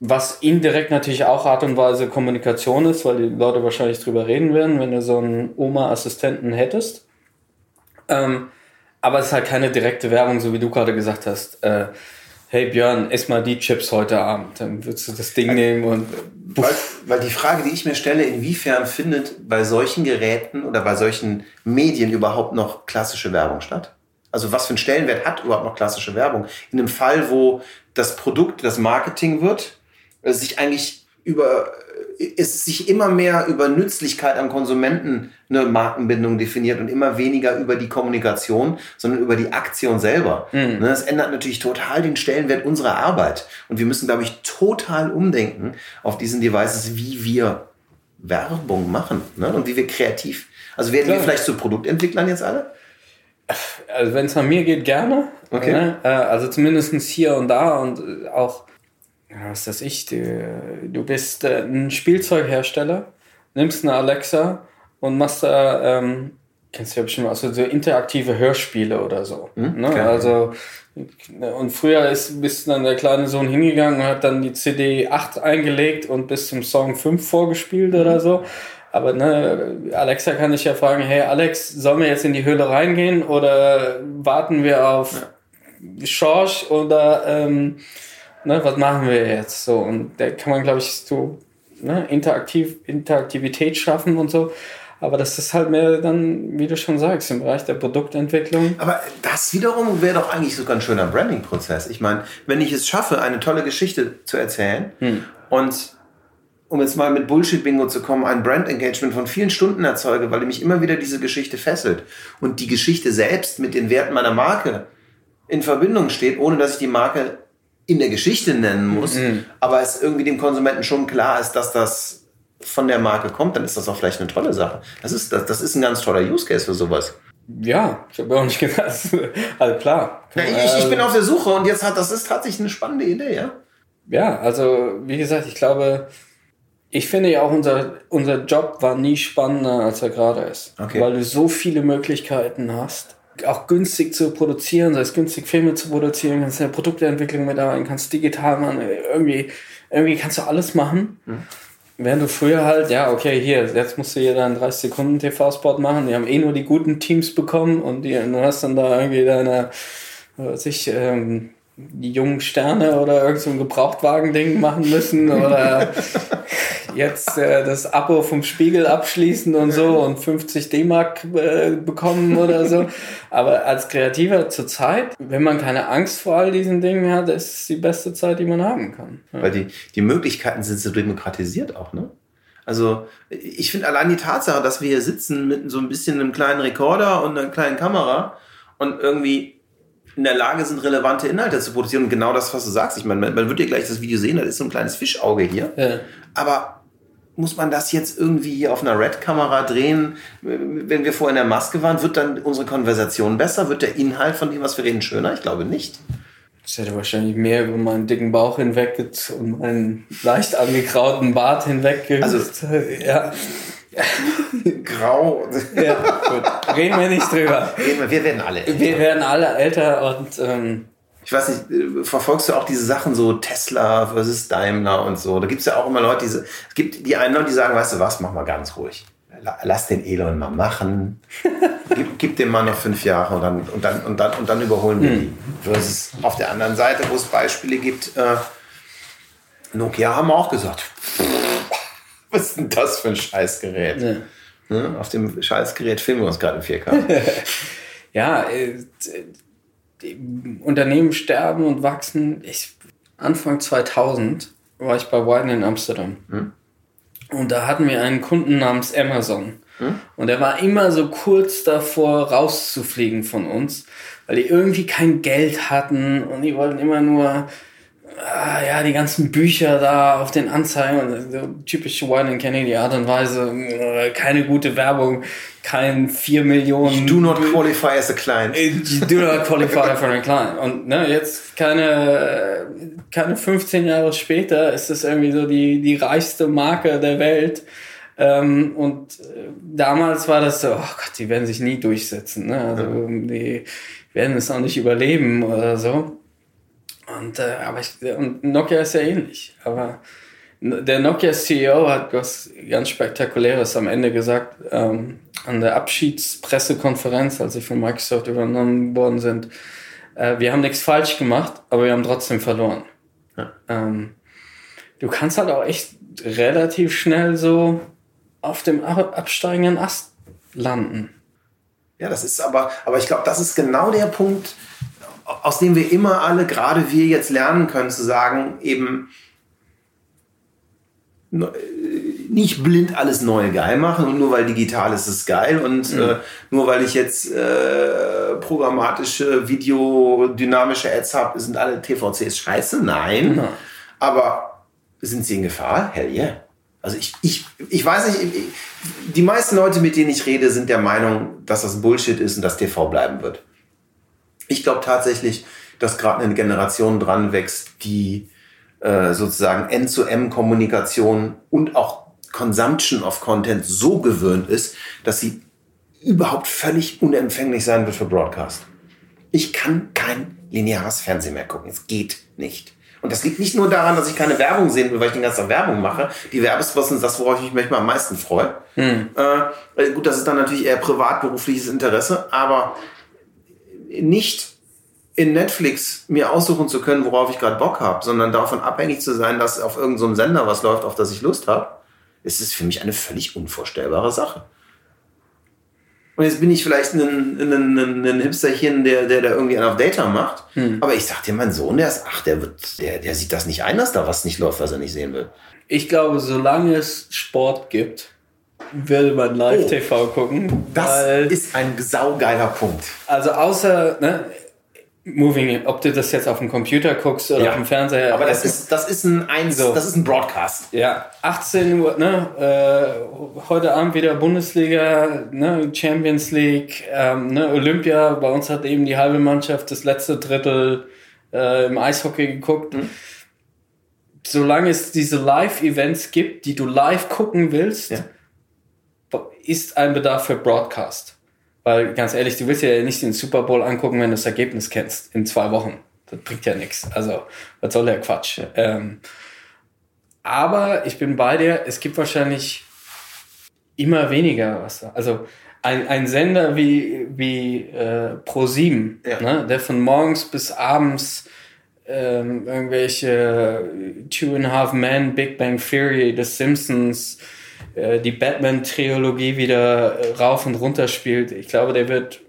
Was indirekt natürlich auch Art und Weise Kommunikation ist, weil die Leute wahrscheinlich drüber reden werden, wenn du so einen Oma-Assistenten hättest. Ähm, aber es ist halt keine direkte Werbung, so wie du gerade gesagt hast. Äh, hey Björn, ess mal die Chips heute Abend. Dann würdest du das Ding nehmen und. Weil, weil die Frage, die ich mir stelle, inwiefern findet bei solchen Geräten oder bei solchen Medien überhaupt noch klassische Werbung statt? Also was für einen Stellenwert hat überhaupt noch klassische Werbung? In einem Fall, wo das Produkt, das Marketing wird, sich eigentlich über ist sich immer mehr über Nützlichkeit am Konsumenten eine Markenbindung definiert und immer weniger über die Kommunikation, sondern über die Aktion selber. Mhm. Das ändert natürlich total den Stellenwert unserer Arbeit. Und wir müssen, glaube ich, total umdenken auf diesen Devices, wie wir Werbung machen ne? und wie wir kreativ. Also werden Klar. wir vielleicht zu Produktentwicklern jetzt alle? Also wenn es nach mir geht, gerne. Okay. Ne? Äh, also zumindest hier und da und auch was weiß ich, du, bist äh, ein Spielzeughersteller, nimmst eine Alexa und machst da, ähm, kennst du ja bestimmt, also so interaktive Hörspiele oder so. Hm? Ne? Also, und früher ist, bist dann der kleine Sohn hingegangen und hat dann die CD 8 eingelegt und bis zum Song 5 vorgespielt oder mhm. so. Aber ne, Alexa kann ich ja fragen, hey Alex, sollen wir jetzt in die Höhle reingehen oder warten wir auf ja. Schorsch oder ähm, ne, was machen wir jetzt? So, und da kann man, glaube ich, so ne, Interaktiv, Interaktivität schaffen und so. Aber das ist halt mehr dann, wie du schon sagst, im Bereich der Produktentwicklung. Aber das wiederum wäre doch eigentlich sogar ein schöner Branding-Prozess. Ich meine, wenn ich es schaffe, eine tolle Geschichte zu erzählen hm. und um jetzt mal mit Bullshit-Bingo zu kommen, ein Brand-Engagement von vielen Stunden erzeuge, weil mich immer wieder diese Geschichte fesselt und die Geschichte selbst mit den Werten meiner Marke in Verbindung steht, ohne dass ich die Marke in der Geschichte nennen muss, Mhm. aber es irgendwie dem Konsumenten schon klar ist, dass das von der Marke kommt, dann ist das auch vielleicht eine tolle Sache. Das ist, das, das ist ein ganz toller Use Case für sowas. Ja, ich habe auch nicht gedacht. Also klar. Ja, ich, ich bin auf der Suche und jetzt hat das ist tatsächlich eine spannende Idee, ja? Ja, also wie gesagt, ich glaube, ich finde ja auch unser, unser Job war nie spannender, als er gerade ist. Okay. Weil du so viele Möglichkeiten hast, auch günstig zu produzieren, sei es günstig Filme zu produzieren, kannst eine Produktentwicklung mit rein, kannst digital machen, irgendwie, irgendwie kannst du alles machen. Während du früher halt, ja, okay, hier, jetzt musst du hier deinen 30 Sekunden TV-Spot machen, die haben eh nur die guten Teams bekommen und die, du hast dann da irgendwie deine, was weiß ich, ähm, die jungen Sterne oder irgend so ein Gebrauchtwagen-Ding machen müssen oder jetzt äh, das Abo vom Spiegel abschließen und so und 50 D-Mark äh, bekommen oder so. Aber als Kreativer zur Zeit, wenn man keine Angst vor all diesen Dingen hat, ist es die beste Zeit, die man haben kann. Ja. Weil die, die Möglichkeiten sind so demokratisiert auch, ne? Also ich finde allein die Tatsache, dass wir hier sitzen mit so ein bisschen einem kleinen Rekorder und einer kleinen Kamera und irgendwie in der Lage sind, relevante Inhalte zu produzieren. Und genau das, was du sagst. Ich meine, man, man wird ja gleich das Video sehen, das ist so ein kleines Fischauge hier. Ja. Aber muss man das jetzt irgendwie hier auf einer Red-Kamera drehen? Wenn wir vorher in der Maske waren, wird dann unsere Konversation besser? Wird der Inhalt von dem, was wir reden, schöner? Ich glaube nicht. Ich hätte wahrscheinlich mehr über meinen dicken Bauch hinweg und meinen leicht angekrauten Bart hinweg. Also- ja, Grau. ja, gut. Reden wir nicht drüber. Wir werden alle. Wir werden alle älter und ähm, Ich weiß nicht, äh, verfolgst du auch diese Sachen so Tesla versus Daimler und so? Da gibt's ja auch immer Leute, die, es gibt die einen Leute, die sagen, weißt du was, mach mal ganz ruhig. La- Lass den Elon mal machen. gib, gib dem Mann noch fünf Jahre und dann, und dann, und dann, und dann überholen wir die. Versus auf der anderen Seite, wo es Beispiele gibt, äh, Nokia haben auch gesagt, was ist denn das für ein Scheißgerät? ja. Ne? Auf dem Scheißgerät filmen wir uns gerade in 4K. ja, äh, Unternehmen sterben und wachsen. Ich, Anfang 2000 war ich bei Wyden in Amsterdam. Und da hatten wir einen Kunden namens Amazon. Und der war immer so kurz davor, rauszufliegen von uns, weil die irgendwie kein Geld hatten und die wollten immer nur ah, ja, die ganzen Bücher da auf den Anzeigen, und so typisch Wine and Kenny, die Art und Weise, äh, keine gute Werbung, kein 4 Millionen. Do not qualify as a client. You do not qualify for a client. Und ne, jetzt keine, keine 15 Jahre später ist es irgendwie so die, die reichste Marke der Welt. Ähm, und äh, damals war das so, oh Gott, die werden sich nie durchsetzen. Ne? Also die werden es auch nicht überleben oder so. Und, äh, aber ich, und Nokia ist ja ähnlich. Aber der Nokia CEO hat was ganz Spektakuläres am Ende gesagt, ähm, an der Abschiedspressekonferenz, als sie von Microsoft übernommen worden sind. Äh, wir haben nichts falsch gemacht, aber wir haben trotzdem verloren. Ja. Ähm, du kannst halt auch echt relativ schnell so auf dem ab- absteigenden Ast landen. Ja, das ist aber, aber ich glaube, das ist genau der Punkt, aus dem wir immer alle, gerade wir jetzt lernen können, zu sagen, eben äh, nicht blind alles Neue geil machen und nur weil digital ist es geil und äh, nur weil ich jetzt äh, programmatische, videodynamische Ads habe, sind alle TVCs scheiße. Nein. Ja. Aber sind sie in Gefahr? Hell yeah. Also ich, ich, ich weiß nicht, ich, die meisten Leute, mit denen ich rede, sind der Meinung, dass das Bullshit ist und dass TV bleiben wird. Ich glaube tatsächlich, dass gerade eine Generation dran wächst, die äh, sozusagen End-zu-M-Kommunikation und auch Consumption of Content so gewöhnt ist, dass sie überhaupt völlig unempfänglich sein wird für Broadcast. Ich kann kein lineares Fernsehen mehr gucken. Es geht nicht. Und das liegt nicht nur daran, dass ich keine Werbung sehen will, weil ich den ganzen Tag Werbung mache. Die Werbespots sind das, worauf ich mich manchmal am meisten freue. Äh, gut, das ist dann natürlich eher privatberufliches Interesse, aber nicht in Netflix mir aussuchen zu können, worauf ich gerade Bock habe, sondern davon abhängig zu sein, dass auf irgendeinem so Sender was läuft, auf das ich Lust habe, ist es für mich eine völlig unvorstellbare Sache. Und jetzt bin ich vielleicht ein, ein, ein, ein Hipsterchen, der, der da irgendwie einen auf Data macht. Aber ich sag dir, mein Sohn, der ist, ach, der wird, der, der sieht das nicht ein, dass da was nicht läuft, was er nicht sehen will. Ich glaube, solange es Sport gibt, will man Live-TV gucken. Das weil- ist ein saugeiler Punkt. Also außer, ne, Moving, ob du das jetzt auf dem Computer guckst oder Ja. auf dem Fernseher. Aber das ist, das ist ein Eins, So. das ist ein Broadcast. Ja, 18 Uhr, ne? Äh, heute Abend wieder Bundesliga, ne? Champions League, ähm, ne? Olympia. Bei uns hat eben die halbe Mannschaft das letzte Drittel äh, im Eishockey geguckt. Solange es diese Live-Events gibt, die du live gucken willst, Ja. Ist ein Bedarf für Broadcast. Weil ganz ehrlich, du willst ja nicht den Super Bowl angucken, wenn du das Ergebnis kennst in zwei Wochen. Das bringt ja nichts. Also, was soll der Quatsch? Ähm, aber ich bin bei dir, es gibt wahrscheinlich immer weniger was. Also ein, ein Sender wie, wie äh, Pro7, Ja. ne, der von morgens bis abends ähm, irgendwelche Two and a Half Men, Big Bang Theory, The Simpsons, äh, die Batman-Trilogie wieder äh, rauf und runter spielt. Ich glaube, der wird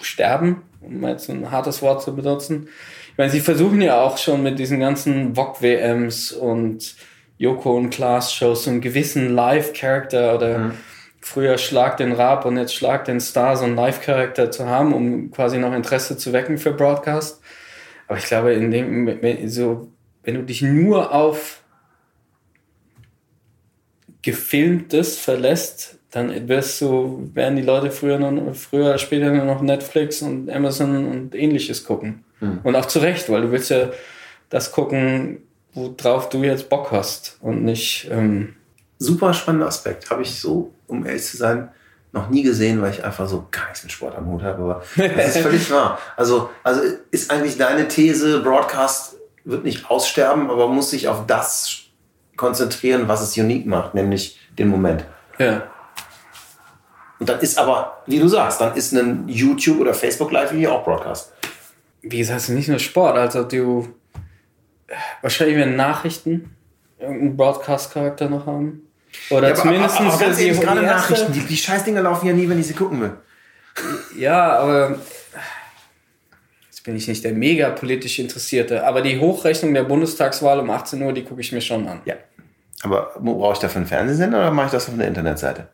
sterben, um jetzt ein hartes Wort zu benutzen. Ich meine, sie versuchen ja auch schon mit diesen ganzen VOG-WMs und Joko und Klaas-Shows so einen gewissen Live-Charakter oder früher Schlag den Rab und jetzt Schlag den Star so einen Live-Charakter zu haben, um quasi noch Interesse zu wecken für Broadcast. Aber ich glaube, in dem, so, wenn du dich nur auf Gefilmtes verlässt, dann wirst du, werden die Leute früher noch, früher, später nur noch Netflix und Amazon und ähnliches gucken. Und auch zu Recht, weil du willst ja das gucken, worauf du jetzt Bock hast und nicht, ähm, Super spannender Aspekt. Habe ich so, um ehrlich zu sein, noch nie gesehen, weil ich einfach so gar nichts mit Sport am Hut habe. Aber das ist völlig wahr. Also, also ist eigentlich deine These, Broadcast wird nicht aussterben, aber muss sich auf das konzentrieren, was es unique macht, nämlich den Moment. ja. Und dann ist aber, wie du sagst, dann ist ein YouTube oder Facebook Live Video auch Broadcast. wie gesagt, nicht nur Sport, also du wahrscheinlich werden Nachrichten irgendeinen Broadcast-Charakter noch haben. Oder Ja, aber, zumindest aber, aber ganz die, gerade Nachrichten, die, die Scheißdinger laufen ja nie, wenn ich sie gucken will. Ja, aber jetzt bin ich nicht der mega politisch Interessierte, aber die Hochrechnung der Bundestagswahl um 18 Uhr, die gucke ich mir schon an. Ja. Aber wo brauche ich dafür einen Fernsehsender oder mache ich das auf einer Internetseite?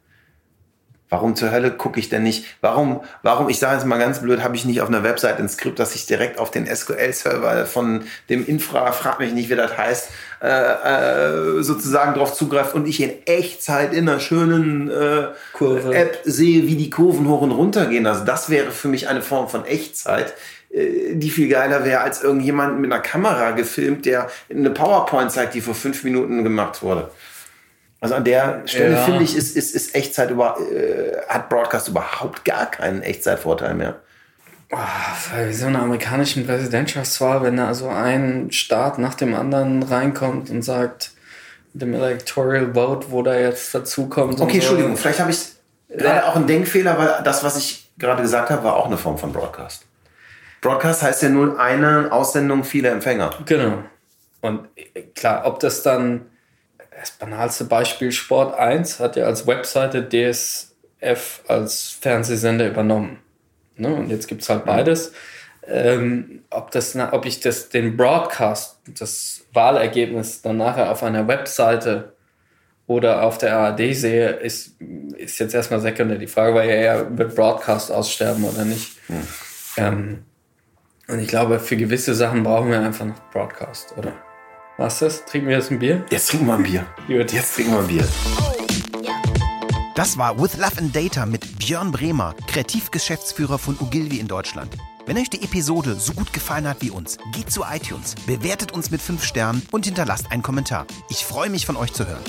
Warum zur Hölle gucke ich denn nicht? Warum, warum, ich sage jetzt mal ganz blöd, habe ich nicht auf einer Website ein Skript, dass ich direkt auf den SQL-Server von dem Infra, frag mich nicht, wie das heißt, äh, äh, sozusagen drauf zugreift und ich in Echtzeit in einer schönen äh, Kurve. App sehe, wie die Kurven hoch und runter gehen. Also das wäre für mich eine Form von Echtzeit, die viel geiler wäre, als irgendjemand mit einer Kamera gefilmt, der eine PowerPoint zeigt, die vor fünf Minuten gemacht wurde. Also an der Stelle Ja. finde ich, ist, ist, ist Echtzeit über, äh, hat Broadcast überhaupt gar keinen Echtzeitvorteil mehr. Bei so einer amerikanischen Präsidentschaftswahl, wenn da so ein Staat nach dem anderen reinkommt und sagt, dem Electoral Vote, wo da jetzt dazukommt. Okay, so. Entschuldigung, vielleicht habe ich gerade auch einen Denkfehler, weil das, was ich gerade gesagt habe, war auch eine Form von Broadcast. Broadcast heißt ja nur eine Aussendung vieler Empfänger. Genau. Und äh, klar, ob das dann das banalste Beispiel Sport 1 hat ja als Webseite DSF als Fernsehsender übernommen. Ne? Und jetzt gibt es halt beides. Ähm, ob, das, ob ich das, den Broadcast, das Wahlergebnis dann nachher auf einer Webseite oder auf der ARD sehe, ist, ist jetzt erstmal sekundär. Die Frage war ja eher, wird Broadcast aussterben oder nicht? Ähm, und ich glaube, für gewisse Sachen brauchen wir einfach noch Broadcast, oder? Was ist das? Trinken wir jetzt ein Bier? Jetzt trinken wir ein Bier. Gut. Jetzt trinken wir ein Bier. Das war With Love and Data mit Björn Bremer, Kreativgeschäftsführer von Ogilvy in Deutschland. Wenn euch die Episode so gut gefallen hat wie uns, geht zu iTunes, bewertet uns mit 5 Sternen und hinterlasst einen Kommentar. Ich freue mich von euch zu hören.